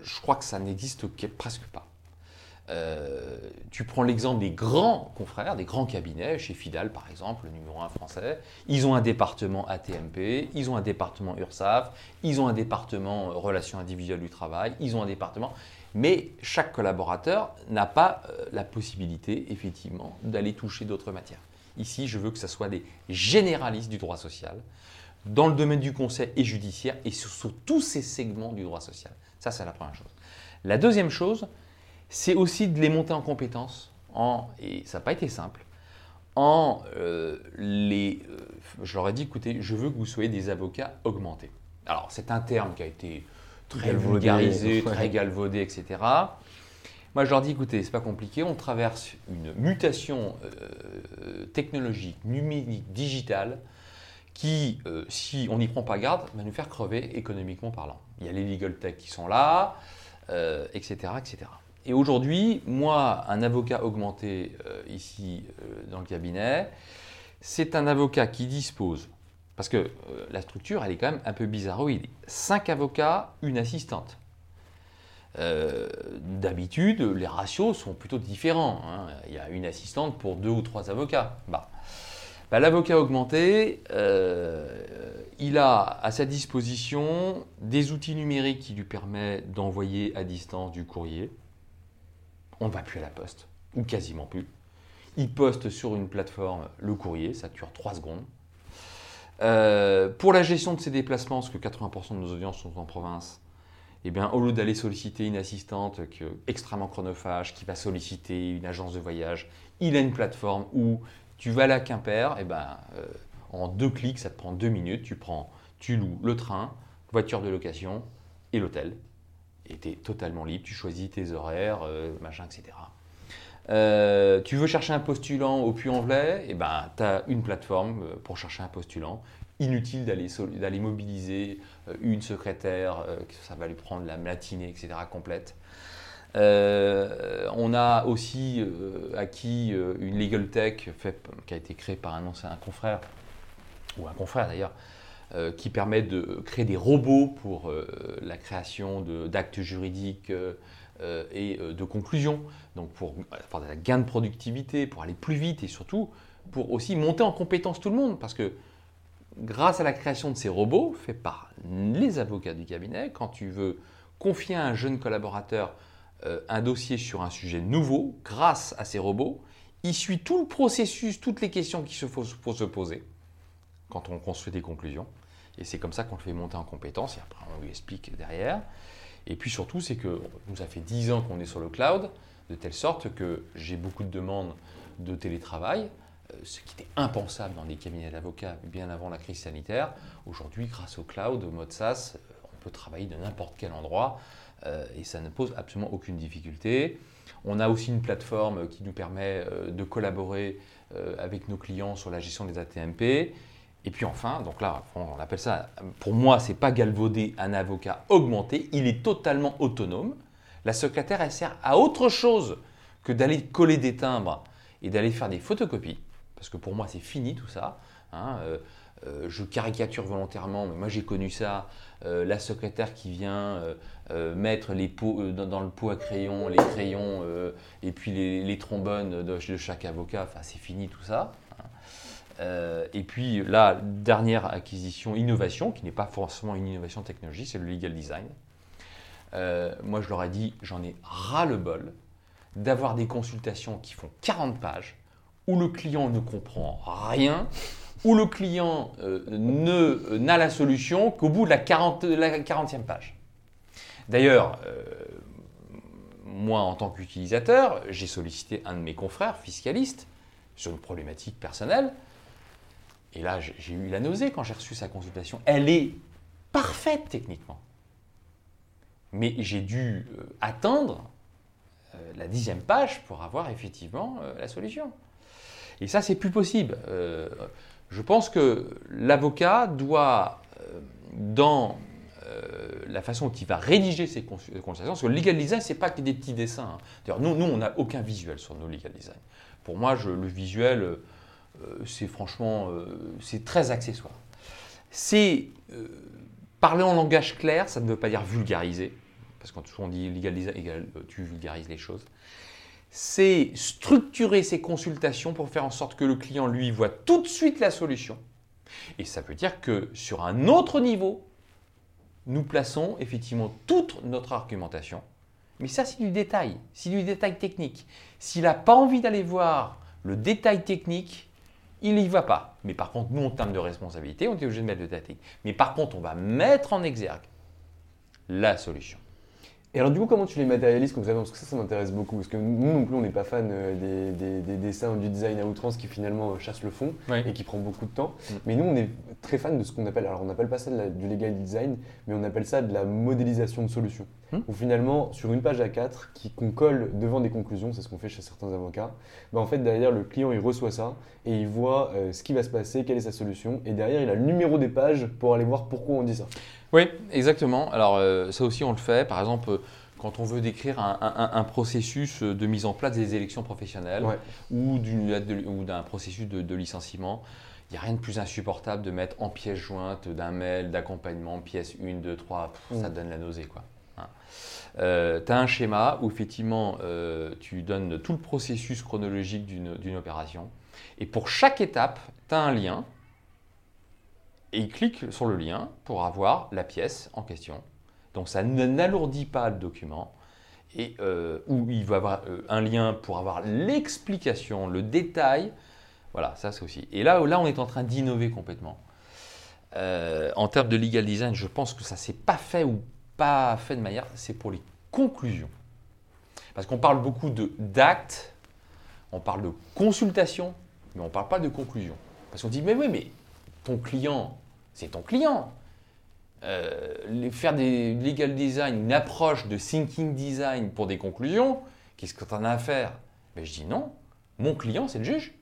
je crois que ça n'existe que- presque pas. Euh, tu prends l'exemple des grands confrères, des grands cabinets, chez Fidal par exemple, le numéro 1 français, ils ont un département ATMP, ils ont un département URSAF, ils ont un département euh, relations individuelles du travail, ils ont un département, mais chaque collaborateur n'a pas euh, la possibilité effectivement d'aller toucher d'autres matières. Ici, je veux que ce soit des généralistes du droit social, dans le domaine du conseil et judiciaire, et sur, sur tous ces segments du droit social. Ça, c'est la première chose. La deuxième chose, c'est aussi de les monter en compétences, en, et ça n'a pas été simple, en euh, les... euh, je leur ai dit, écoutez, je veux que vous soyez des avocats augmentés. Alors, c'est un terme qui a été très Galvaudé, vulgarisé, très galvaudé, etc. Moi, je leur dis, écoutez, c'est pas compliqué, on traverse une mutation euh, technologique, numérique, digitale, qui, euh, si on n'y prend pas garde, va nous faire crever économiquement parlant. Il y a les legal tech qui sont là, euh, etc., etc. Et aujourd'hui, moi, un avocat augmenté euh, ici euh, dans le cabinet, c'est un avocat qui dispose, parce que euh, la structure, elle est quand même un peu bizarroïde. Cinq avocats, une assistante. D'habitude, les ratios sont plutôt différents. hein. Il y a une assistante pour deux ou trois avocats. Bah. Bah, L'avocat augmenté, il a à sa disposition des outils numériques qui lui permettent d'envoyer à distance du courrier. On ne va plus à la poste, ou quasiment plus. Il poste sur une plateforme le courrier, ça dure 3 secondes. Euh, pour la gestion de ses déplacements, parce que 80% de nos audiences sont en province, eh bien, au lieu d'aller solliciter une assistante extrêmement chronophage qui va solliciter une agence de voyage, il a une plateforme où tu vas à Quimper, eh ben, euh, en deux clics, ça te prend deux minutes, tu prends, tu loues le train, voiture de location et l'hôtel. Et es totalement libre, tu choisis tes horaires, euh, machin, etc. Euh, tu veux chercher un postulant au Puy-en-Velay, eh ben, tu as une plateforme euh, pour chercher un postulant. Inutile d'aller mobiliser une secrétaire, ça va lui prendre la matinée, etc. complète. On a aussi acquis une legal tech qui a été créée par un ancien confrère, ou un confrère d'ailleurs, euh, qui permet de créer des robots pour euh, la création d'actes juridiques euh, et de conclusions. Donc pour avoir un gain de productivité, pour aller plus vite et surtout pour aussi monter en compétence tout le monde. Parce que grâce à la création de ces robots faits par les avocats du cabinet, quand tu veux confier à un jeune collaborateur un dossier sur un sujet nouveau, grâce à ces robots, il suit tout le processus, toutes les questions qu'il se faut, faut se poser quand on construit des conclusions. Et c'est comme ça qu'on le fait monter en compétence et après on lui explique derrière. Et puis surtout, c'est que nous, ça fait 10 ans qu'on est sur le cloud, de telle sorte que j'ai beaucoup de demandes de télétravail, euh, ce qui était impensable dans des cabinets d'avocats bien avant la crise sanitaire. Aujourd'hui, grâce au cloud, au mode SaaS, euh, on peut travailler de n'importe quel endroit euh, et ça ne pose absolument aucune difficulté. On a aussi une plateforme qui nous permet de collaborer avec nos clients sur la gestion des ATMP. Et puis enfin, donc là, on appelle ça, pour moi, c'est pas galvauder un avocat augmenté, il est totalement autonome. La secrétaire, elle sert à autre chose que d'aller coller des timbres et d'aller faire des photocopies, parce que pour moi, c'est fini tout ça. hein, euh, euh, je caricature volontairement, mais moi j'ai connu ça. euh, la secrétaire qui vient mettre les pots, dans, le pot à crayon, les crayons et puis les, trombones de, de chaque avocat, enfin c'est fini tout ça. hein. Euh, et puis la dernière acquisition, innovation, qui n'est pas forcément une innovation technologique, c'est le legal design. Euh, moi je leur ai dit, j'en ai ras le bol d'avoir des consultations qui font 40 pages, où le client ne comprend rien, où le client euh, n'a la solution qu'au bout de la, 40, la 40e page. D'ailleurs, moi en tant qu'utilisateur, j'ai sollicité un de mes confrères fiscalistes sur une problématique personnelle. Et là, j'ai eu la nausée quand j'ai reçu sa consultation. Elle est parfaite techniquement. Mais j'ai dû euh, attendre euh, la dixième page pour avoir effectivement euh, la solution. Et ça, c'est plus possible. Euh, Je pense que l'avocat doit, euh, dans la façon dont il va rédiger ses cons- consultations, parce que le legal design, c'est pas que des petits dessins. hein. D'ailleurs, nous, nous, on n'a aucun visuel sur nos legal design. Pour moi, le visuel, c'est franchement, euh, c'est très accessoire. C'est euh, parler en langage clair, ça ne veut pas dire vulgariser, parce quand on dit euh, tu vulgarises les choses. C'est structurer ses consultations pour faire en sorte que le client, lui, voit tout de suite la solution. Et ça veut dire que sur un autre niveau, nous plaçons effectivement toute notre argumentation. Mais ça, c'est du détail, c'est du détail technique. S'il n'a pas envie d'aller voir le détail technique, il n'y va pas. Mais par contre, nous, en termes de responsabilité, on est obligé de mettre détail technique. Mais par contre, on va mettre en exergue la solution. Et alors du coup, comment tu les matérialises concrètement Parce que ça, ça m'intéresse beaucoup. Parce que nous non plus, on n'est pas fan euh, des, des- des dessins ou du design à outrance qui finalement euh, chasse le fond et qui prend beaucoup de temps. Mm. Mais nous, on est très fan de ce qu'on appelle, alors on n'appelle pas ça de la- du legal design, mais on appelle ça de la modélisation de solutions. Mm. Où finalement, sur une page A4 qui- qu'on colle devant des conclusions, c'est ce qu'on fait chez certains avocats, bah, en fait, derrière, le client, il reçoit ça et il voit euh, ce qui va se passer, quelle est sa solution. Et derrière, il a le numéro des pages pour aller voir pourquoi on dit ça. Oui, exactement. Alors euh, ça aussi on le fait. Par exemple, euh, quand on veut décrire un, un- un processus de mise en place des élections professionnelles Ouais. ou d'un processus de, de licenciement, il n'y a rien de plus insupportable de mettre en pièce jointe d'un mail d'accompagnement, pièce 1, 2, 3, pff, ça donne la nausée. quoi. Hein. Euh, tu as un schéma où effectivement euh, tu donnes tout le processus chronologique d'une opération et pour chaque étape, tu as un lien et il clique sur le lien pour avoir la pièce en question. Donc ça ne- n'alourdit pas le document. Et euh, où il va avoir euh, un lien pour avoir l'explication, le détail. Voilà, ça c'est aussi. Et là, là, on est en train d'innover complètement. Euh, en termes de legal design, je pense que ça s'est pas fait ou pas fait de manière. C'est pour les conclusions. Parce qu'on parle beaucoup d'actes, on parle de consultation, mais on ne parle pas de conclusion. Parce qu'on dit, mais oui, mais ton client, c'est ton client. Euh, faire des legal design, une approche de thinking design pour des conclusions, qu'est-ce que tu en as à faire? Ben, Je dis non, mon client, c'est le juge.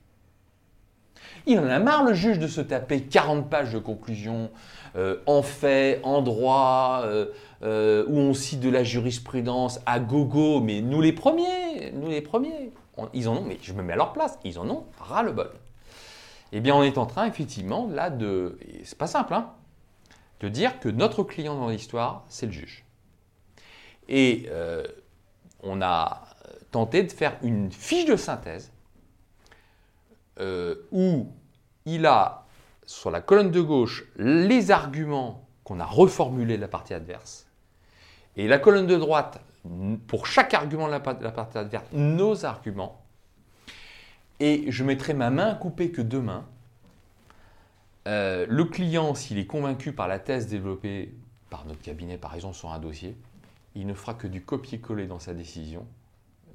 Il en a marre, le juge, de se taper 40 pages de conclusions euh, en fait, en droit, euh, où on cite de la jurisprudence à gogo, mais nous les premiers, nous les premiers, ils en ont, mais je me mets à leur place, ils en ont ras le bol. Eh bien, on est en train, effectivement, là, de. C'est pas simple, hein, de dire que notre client dans l'histoire, c'est le juge. Et euh, on a tenté de faire une fiche de synthèse euh, où il a sur la colonne de gauche les arguments qu'on a reformulés de la partie adverse et la colonne de droite, pour chaque argument de la partie adverse, nos arguments. Et je mettrai ma main coupée que deux mains. Euh, le client, s'il est convaincu par la thèse développée par notre cabinet, par exemple, sur un dossier, il ne fera que du copier-coller dans sa décision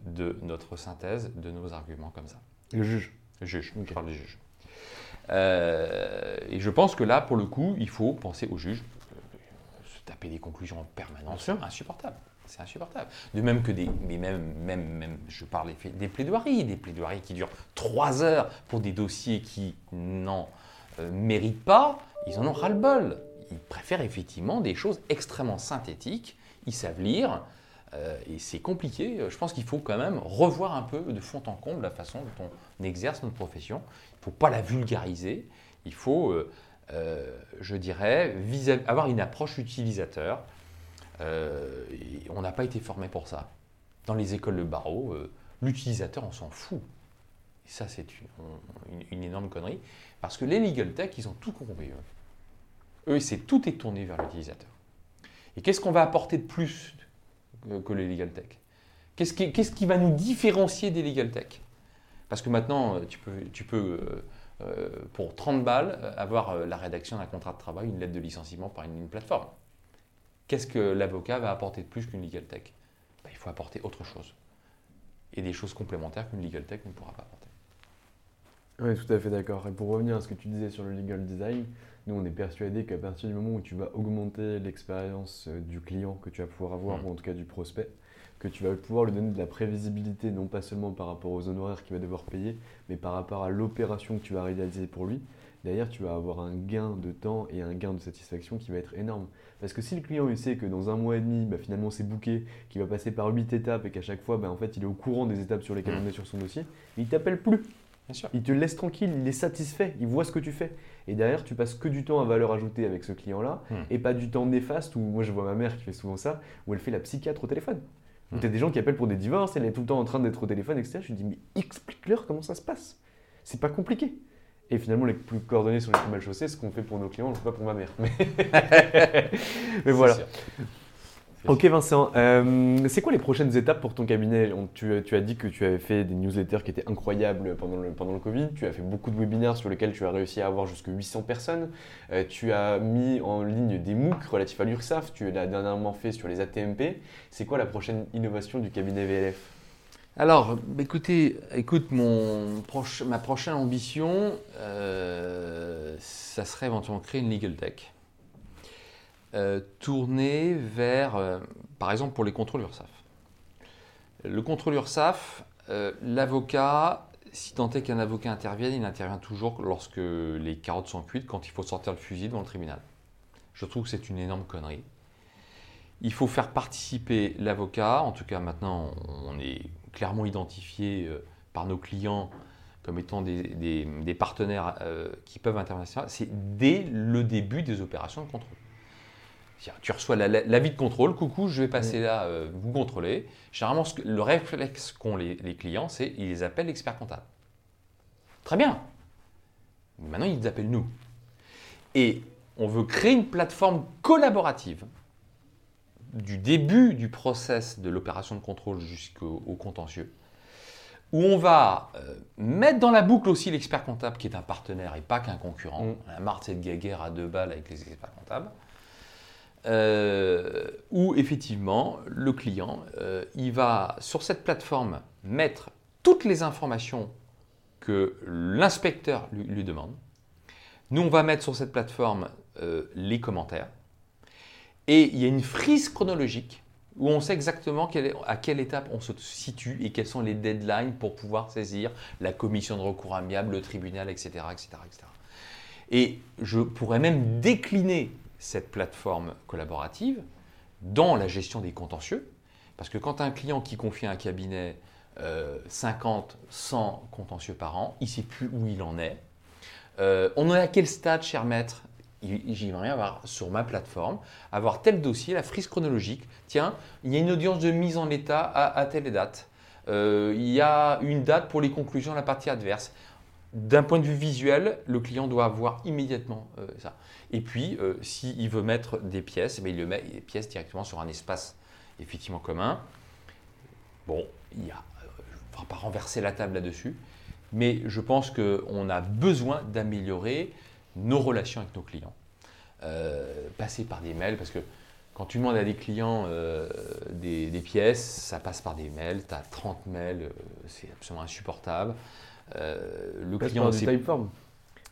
de notre synthèse, de nos arguments comme ça. Le juge. Le juge, Ok. je parle du juge. Euh, et je pense que là, pour le coup, il faut penser au juge. Euh, Se taper des conclusions en permanence, c'est insupportable. C'est insupportable. De même que des, mais même, même, même, je parle des- plaidoiries, des plaidoiries qui durent trois heures pour des dossiers qui n'en euh, méritent pas, ils en ont ras-le-bol. Ils préfèrent effectivement des choses extrêmement synthétiques, ils savent lire, euh, et c'est compliqué. Je pense qu'il faut quand même revoir un peu de fond en comble la façon dont on exerce notre profession. Il ne faut pas la vulgariser. Il faut, euh, je dirais, avoir une approche utilisateur. Euh, on n'a pas été formé pour ça. Dans les écoles de barreau, euh, l'utilisateur, on s'en fout. Et ça, c'est une, énorme connerie. Parce que les legal tech, ils ont tout compris. Eux, eux c'est tout est tourné vers l'utilisateur. Et qu'est-ce qu'on va apporter de plus que, les legal tech? Qu'est-ce qui, va nous différencier des legal tech? Parce que maintenant, euh, tu peux, pour 30 balles, avoir la rédaction d'un contrat de travail, une lettre de licenciement par une plateforme. Qu'est-ce que l'avocat va apporter de plus qu'une legal tech? Ben, Il faut apporter autre chose. Et des choses complémentaires qu'une legal tech ne pourra pas apporter. Oui, tout à fait d'accord. Et pour revenir à ce que tu disais sur le legal design, nous on est persuadé qu'à partir du moment où tu vas augmenter l'expérience euh, du client que tu vas pouvoir avoir, Mm. ou en tout cas du prospect, que tu vas pouvoir lui donner de la prévisibilité, non pas seulement par rapport aux honoraires qu'il va devoir payer, mais par rapport à l'opération que tu vas réaliser pour lui, derrière, tu vas avoir un gain de temps et un gain de satisfaction qui va être énorme. Parce que si le client il sait que dans un mois et demi, bah, finalement c'est booké, qu'il va passer par huit étapes et qu'à chaque fois, bah, en fait, il est au courant des étapes sur lesquelles Mm. on est sur son dossier, il t'appelle plus. Bien sûr. Il te laisse tranquille, il est satisfait, il voit ce que tu fais. Et derrière, tu passes que du temps à valeur ajoutée avec ce client-là Hmm. et pas du temps néfaste où moi je vois ma mère qui fait souvent ça, où elle fait la psychiatre au téléphone. Où Hmm. tu as des gens qui appellent pour des divorces, elle est tout le temps en train d'être au téléphone, etc. Je lui dis, mais explique-leur comment ça se passe. C'est pas compliqué. Et finalement, les plus coordonnées sont les plus mal chaussées. Ce qu'on fait pour nos clients, le fait pas pour ma mère. Mais, mais voilà. Sûr. Ok Vincent, euh, c'est quoi les prochaines étapes pour ton cabinet? On- tu, tu as dit que tu avais fait des newsletters qui étaient incroyables pendant le, pendant le Covid, tu as fait beaucoup de webinaires sur lesquels tu as réussi à avoir jusqu'à 800 personnes, Euh, tu as mis en ligne des MOOC relatifs à l'URSSAF, tu l'as dernièrement fait sur les ATMP. C'est quoi la prochaine innovation du cabinet VLF Alors, écoutez, écoute, mon ma prochaine ambition, euh, ça serait éventuellement créer une legal tech. Euh, vers, euh, par exemple, pour les contrôles URSAF. Le contrôle URSAF, euh, l'avocat, si tant est qu'un avocat intervienne, il intervient toujours lorsque les carottes sont cuites, quand il faut sortir le fusil devant le tribunal. Je trouve que c'est une énorme connerie. Il faut faire participer l'avocat, en tout cas maintenant on est clairement identifié euh, par nos clients comme étant des, des- des partenaires euh, qui peuvent intervenir, c'est dès le début des opérations de contrôle. Tu reçois la- la- l'avis de contrôle, coucou, je vais passer là, euh, vous contrôler. Généralement, ce que- le réflexe qu'ont les, les clients, c'est ils les appellent l'expert comptable. Très bien. Maintenant, ils appellent nous. Et on veut créer une plateforme collaborative du début du process de l'opération de contrôle jusqu'au au contentieux, où on va euh, mettre dans la boucle aussi l'expert comptable qui est un partenaire et pas qu'un concurrent. Mm. On a marre de cette guéguerre à deux balles avec les experts comptables. Euh, où effectivement le client, euh, il va sur cette plateforme mettre toutes les informations que l'inspecteur lui, lui demande. Nous, on va mettre sur cette plateforme les commentaires. Et il y a une frise chronologique où on sait exactement à quelle étape on se situe et quelles sont les deadlines pour pouvoir saisir la commission de recours amiable, le tribunal, etc. etc., etc. Et je pourrais même décliner cette plateforme collaborative dans la gestion des contentieux. Parce que quand un client qui confie à un cabinet euh, 50, 100 contentieux par an, il ne sait plus où il en est. Euh, on est à quel stade, cher maître? J'aimerais avoir sur ma plateforme, avoir tel dossier, la frise chronologique. Tiens, il y a une audience de mise en état à, telle date. Euh, il y a une date pour les conclusions à la partie adverse. D'un point de vue visuel, le client doit avoir immédiatement euh, ça. Et puis, euh, s'il veut mettre des pièces, eh bien, il le met les pièces directement sur un espace effectivement commun. Bon, il y je ne vais pas renverser la table là-dessus, mais je pense qu'on a besoin d'améliorer nos relations avec nos clients. Euh, passer par des mails, parce que quand tu demandes à des clients euh, des, des pièces, ça passe par des mails, tu as 30 mails, euh, c'est absolument insupportable. Le Passe client, par du typeform.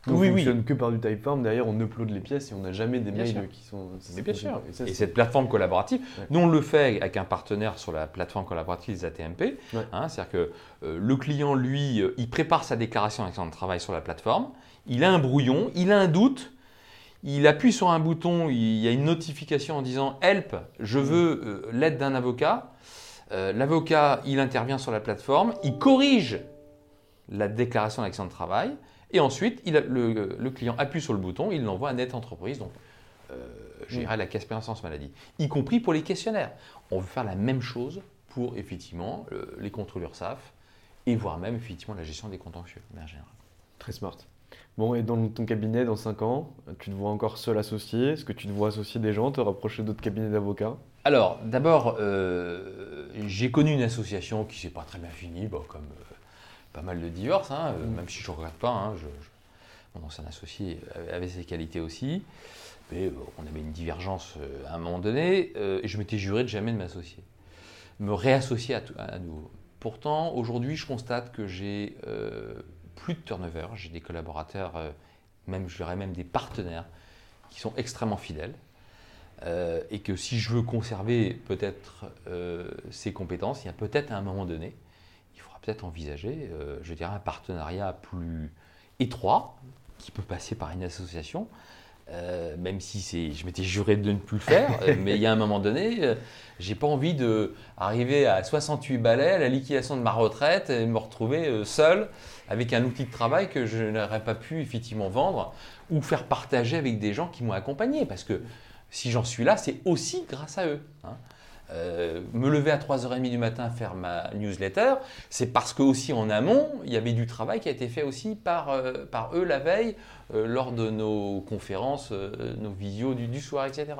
Nous, Oui, on oui. fonctionne que par du typeform. Derrière, on upload les pièces et on n'a jamais des Bien mails sûr. qui sont. c'est bien sûr. Et ça, Et c'est- cette plateforme collaborative, Ouais. nous on le fait avec un partenaire sur la plateforme collaborative des ATMP. Ouais. hein, C'est-à-dire que euh, le client, lui, euh, il prépare sa déclaration d'accident de travail sur la plateforme. Il a un brouillon, il a un doute. Il appuie sur un bouton, il y a une notification en disant Help, je veux euh, l'aide d'un avocat. L'avocat, il intervient sur la plateforme, il corrige la déclaration d'accident de travail. Et ensuite, il a- le, le client appuie sur le bouton, il l'envoie à Net Entreprise, donc euh, je dirais la caisse prévention maladie, y compris pour les questionnaires. On veut faire la même chose pour effectivement le- les contrôles URSAF et voire même effectivement la gestion des contentieux de manière générale. Très smart. Bon, et dans ton cabinet, dans 5 ans, tu te vois encore seul associé? Est-ce que tu te vois associer des gens, te rapprocher d'autres cabinets d'avocats? Alors, d'abord, euh, j'ai connu une association qui s'est pas très bien finie, bon, comme euh, pas mal de divorces, hein, euh, même si je ne regrette pas. hein, je- je- mon ancien associé avait- ses qualités aussi. Mais euh, on avait une divergence euh, à un moment donné, euh, et je m'étais juré de jamais de m'associer, me réassocier à, nouveau. Pourtant, aujourd'hui, je constate que j'ai euh, plus de turnover, j'ai des collaborateurs, euh, même je dirais même des partenaires, qui sont extrêmement fidèles. Et que si je veux conserver peut-être ces compétences, il y a peut-être à un moment donné, peut-être envisager, euh, je dirais, un partenariat plus étroit, qui peut passer par une association. Euh, même si c'est, je m'étais juré de ne plus le faire, mais il y a un moment donné, euh, j'ai pas envie de arriver à 68 balais à la liquidation de ma retraite et me retrouver seul avec un outil de travail que je n'aurais pas pu effectivement vendre ou faire partager avec des gens qui m'ont accompagné. Parce que si j'en suis là, c'est aussi grâce à eux. hein. Euh, me lever à 3h30 du matin faire ma newsletter, c'est parce que aussi en amont, il y avait du travail qui a été fait aussi par, euh, par eux la veille euh, lors de nos conférences, nos visios du, soir, etc.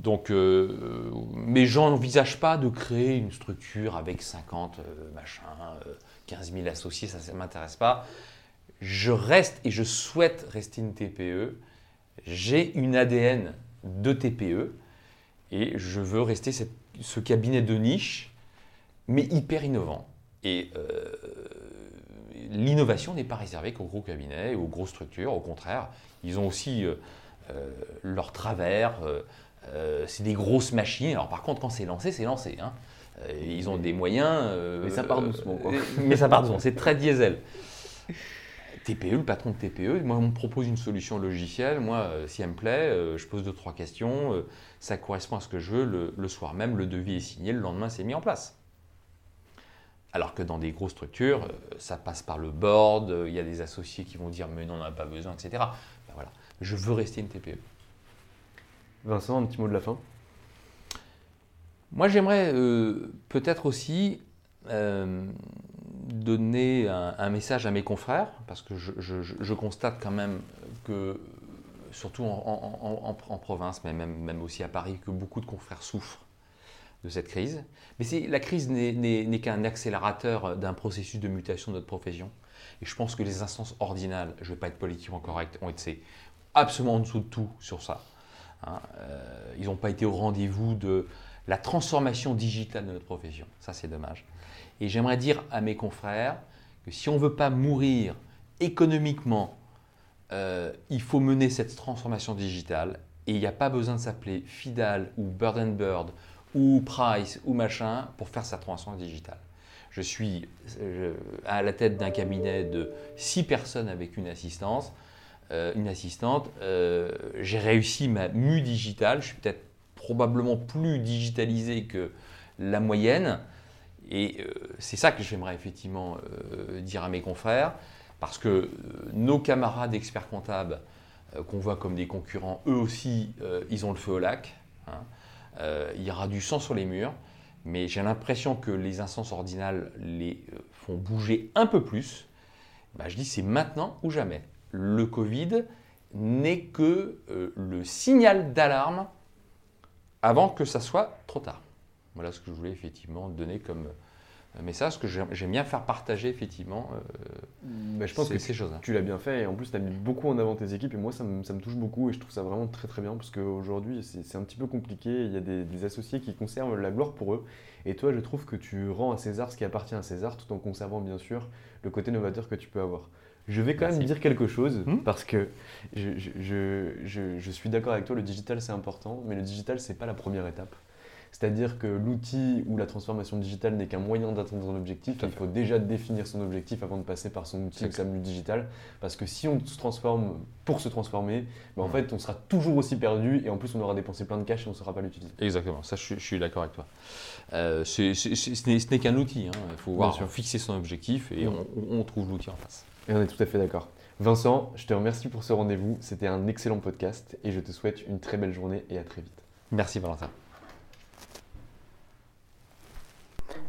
Donc, mais j'envisage pas de créer une structure avec 50 euh, machin, euh, 15 000 associés, ça ne m'intéresse pas. Je reste et je souhaite rester une TPE. J'ai une ADN de TPE et je veux rester cette- ce cabinet de niche, mais hyper innovant. Et euh, l'innovation n'est pas réservée qu'aux gros cabinets ou aux grosses structures. Au contraire, ils ont aussi euh, euh, leur travers. euh, c'est des grosses machines. Alors par contre, quand c'est lancé, c'est lancé. hein. Ils ont des moyens. Mais ça part doucement, quoi. mais ça part doucement. C'est très diesel. TPE, le patron de TPE, moi on me propose une solution logicielle, moi euh, si elle me plaît, euh, je pose deux trois questions, euh, ça correspond à ce que je veux, le, le soir même le devis est signé, le lendemain c'est mis en place. Alors que dans des grosses structures, euh, ça passe par le board, il y a des associés qui vont dire mais non on n'a pas besoin, etc. Ben voilà, je veux rester une TPE. Vincent, un petit mot de la fin? Moi, j'aimerais peut-être aussi donner un, message à mes confrères, parce que je, constate quand même que, surtout en, province, mais même, aussi à Paris, que beaucoup de confrères souffrent de cette crise. Mais la crise n'est qu'un accélérateur d'un processus de mutation de notre profession. Et je pense que les instances ordinales, je ne vais pas être politiquement correct, ont été absolument en dessous de tout sur ça. Hein, euh, ils n'ont pas été au rendez-vous de la transformation digitale de notre profession. Ça, c'est dommage. Et j'aimerais dire à mes confrères que si on ne veut pas mourir économiquement, euh, il faut mener cette transformation digitale. Et il n'y a pas besoin de s'appeler Fidal ou Bird and Bird ou Price ou machin pour faire sa transformation digitale. Je suis à la tête d'un cabinet de six personnes avec une assistance euh, une assistante. Euh, j'ai réussi ma mue digitale. Je suis peut-être probablement plus digitalisé que la moyenne. Et euh, c'est ça que j'aimerais effectivement euh, dire à mes confrères, parce que euh, nos camarades experts comptables, qu'on voit comme des concurrents, eux aussi, ils ont le feu au lac. hein. Il y aura du sang sur les murs, mais j'ai l'impression que les instances ordinales les font bouger un peu plus. Bah, je dis c'est maintenant ou jamais. Le Covid n'est que le signal d'alarme avant que ça soit trop tard. Voilà ce que je voulais effectivement donner comme euh, message, que j'aime bien faire partager effectivement euh, Bah, je pense que ces choses-là. tu l'as bien fait et en plus tu as mis beaucoup en avant tes équipes et moi ça me, ça me touche beaucoup et je trouve ça vraiment très très bien parce qu'aujourd'hui c'est un petit peu compliqué, il y a des, des associés qui conservent la gloire pour eux et toi je trouve que tu rends à César ce qui appartient à César tout en conservant bien sûr le côté novateur que tu peux avoir. Je vais quand même dire quelque chose Hmm parce que je, je- je- je- je suis d'accord avec toi, le digital c'est important mais le digital c'est pas la première étape. C'est-à-dire que l'outil ou la transformation digitale n'est qu'un moyen d'atteindre un objectif. Il faut déjà définir son objectif avant de passer par son outil ou sa mue digitale. Parce que si on se transforme pour se transformer, ben en Mm. fait, on sera toujours aussi perdu et en plus, on aura dépensé plein de cash et on ne saura pas l'utiliser. Exactement, ça je, suis- je suis d'accord avec toi. Euh, ce n'est- ce n'est qu'un outil, hein. il faut voir, fixer son objectif et Mm. on, on- on trouve l'outil en face. Et on est tout à fait d'accord. Vincent, je te remercie pour ce rendez-vous. C'était un excellent podcast et je te souhaite une très belle journée et à très vite. Merci Valentin.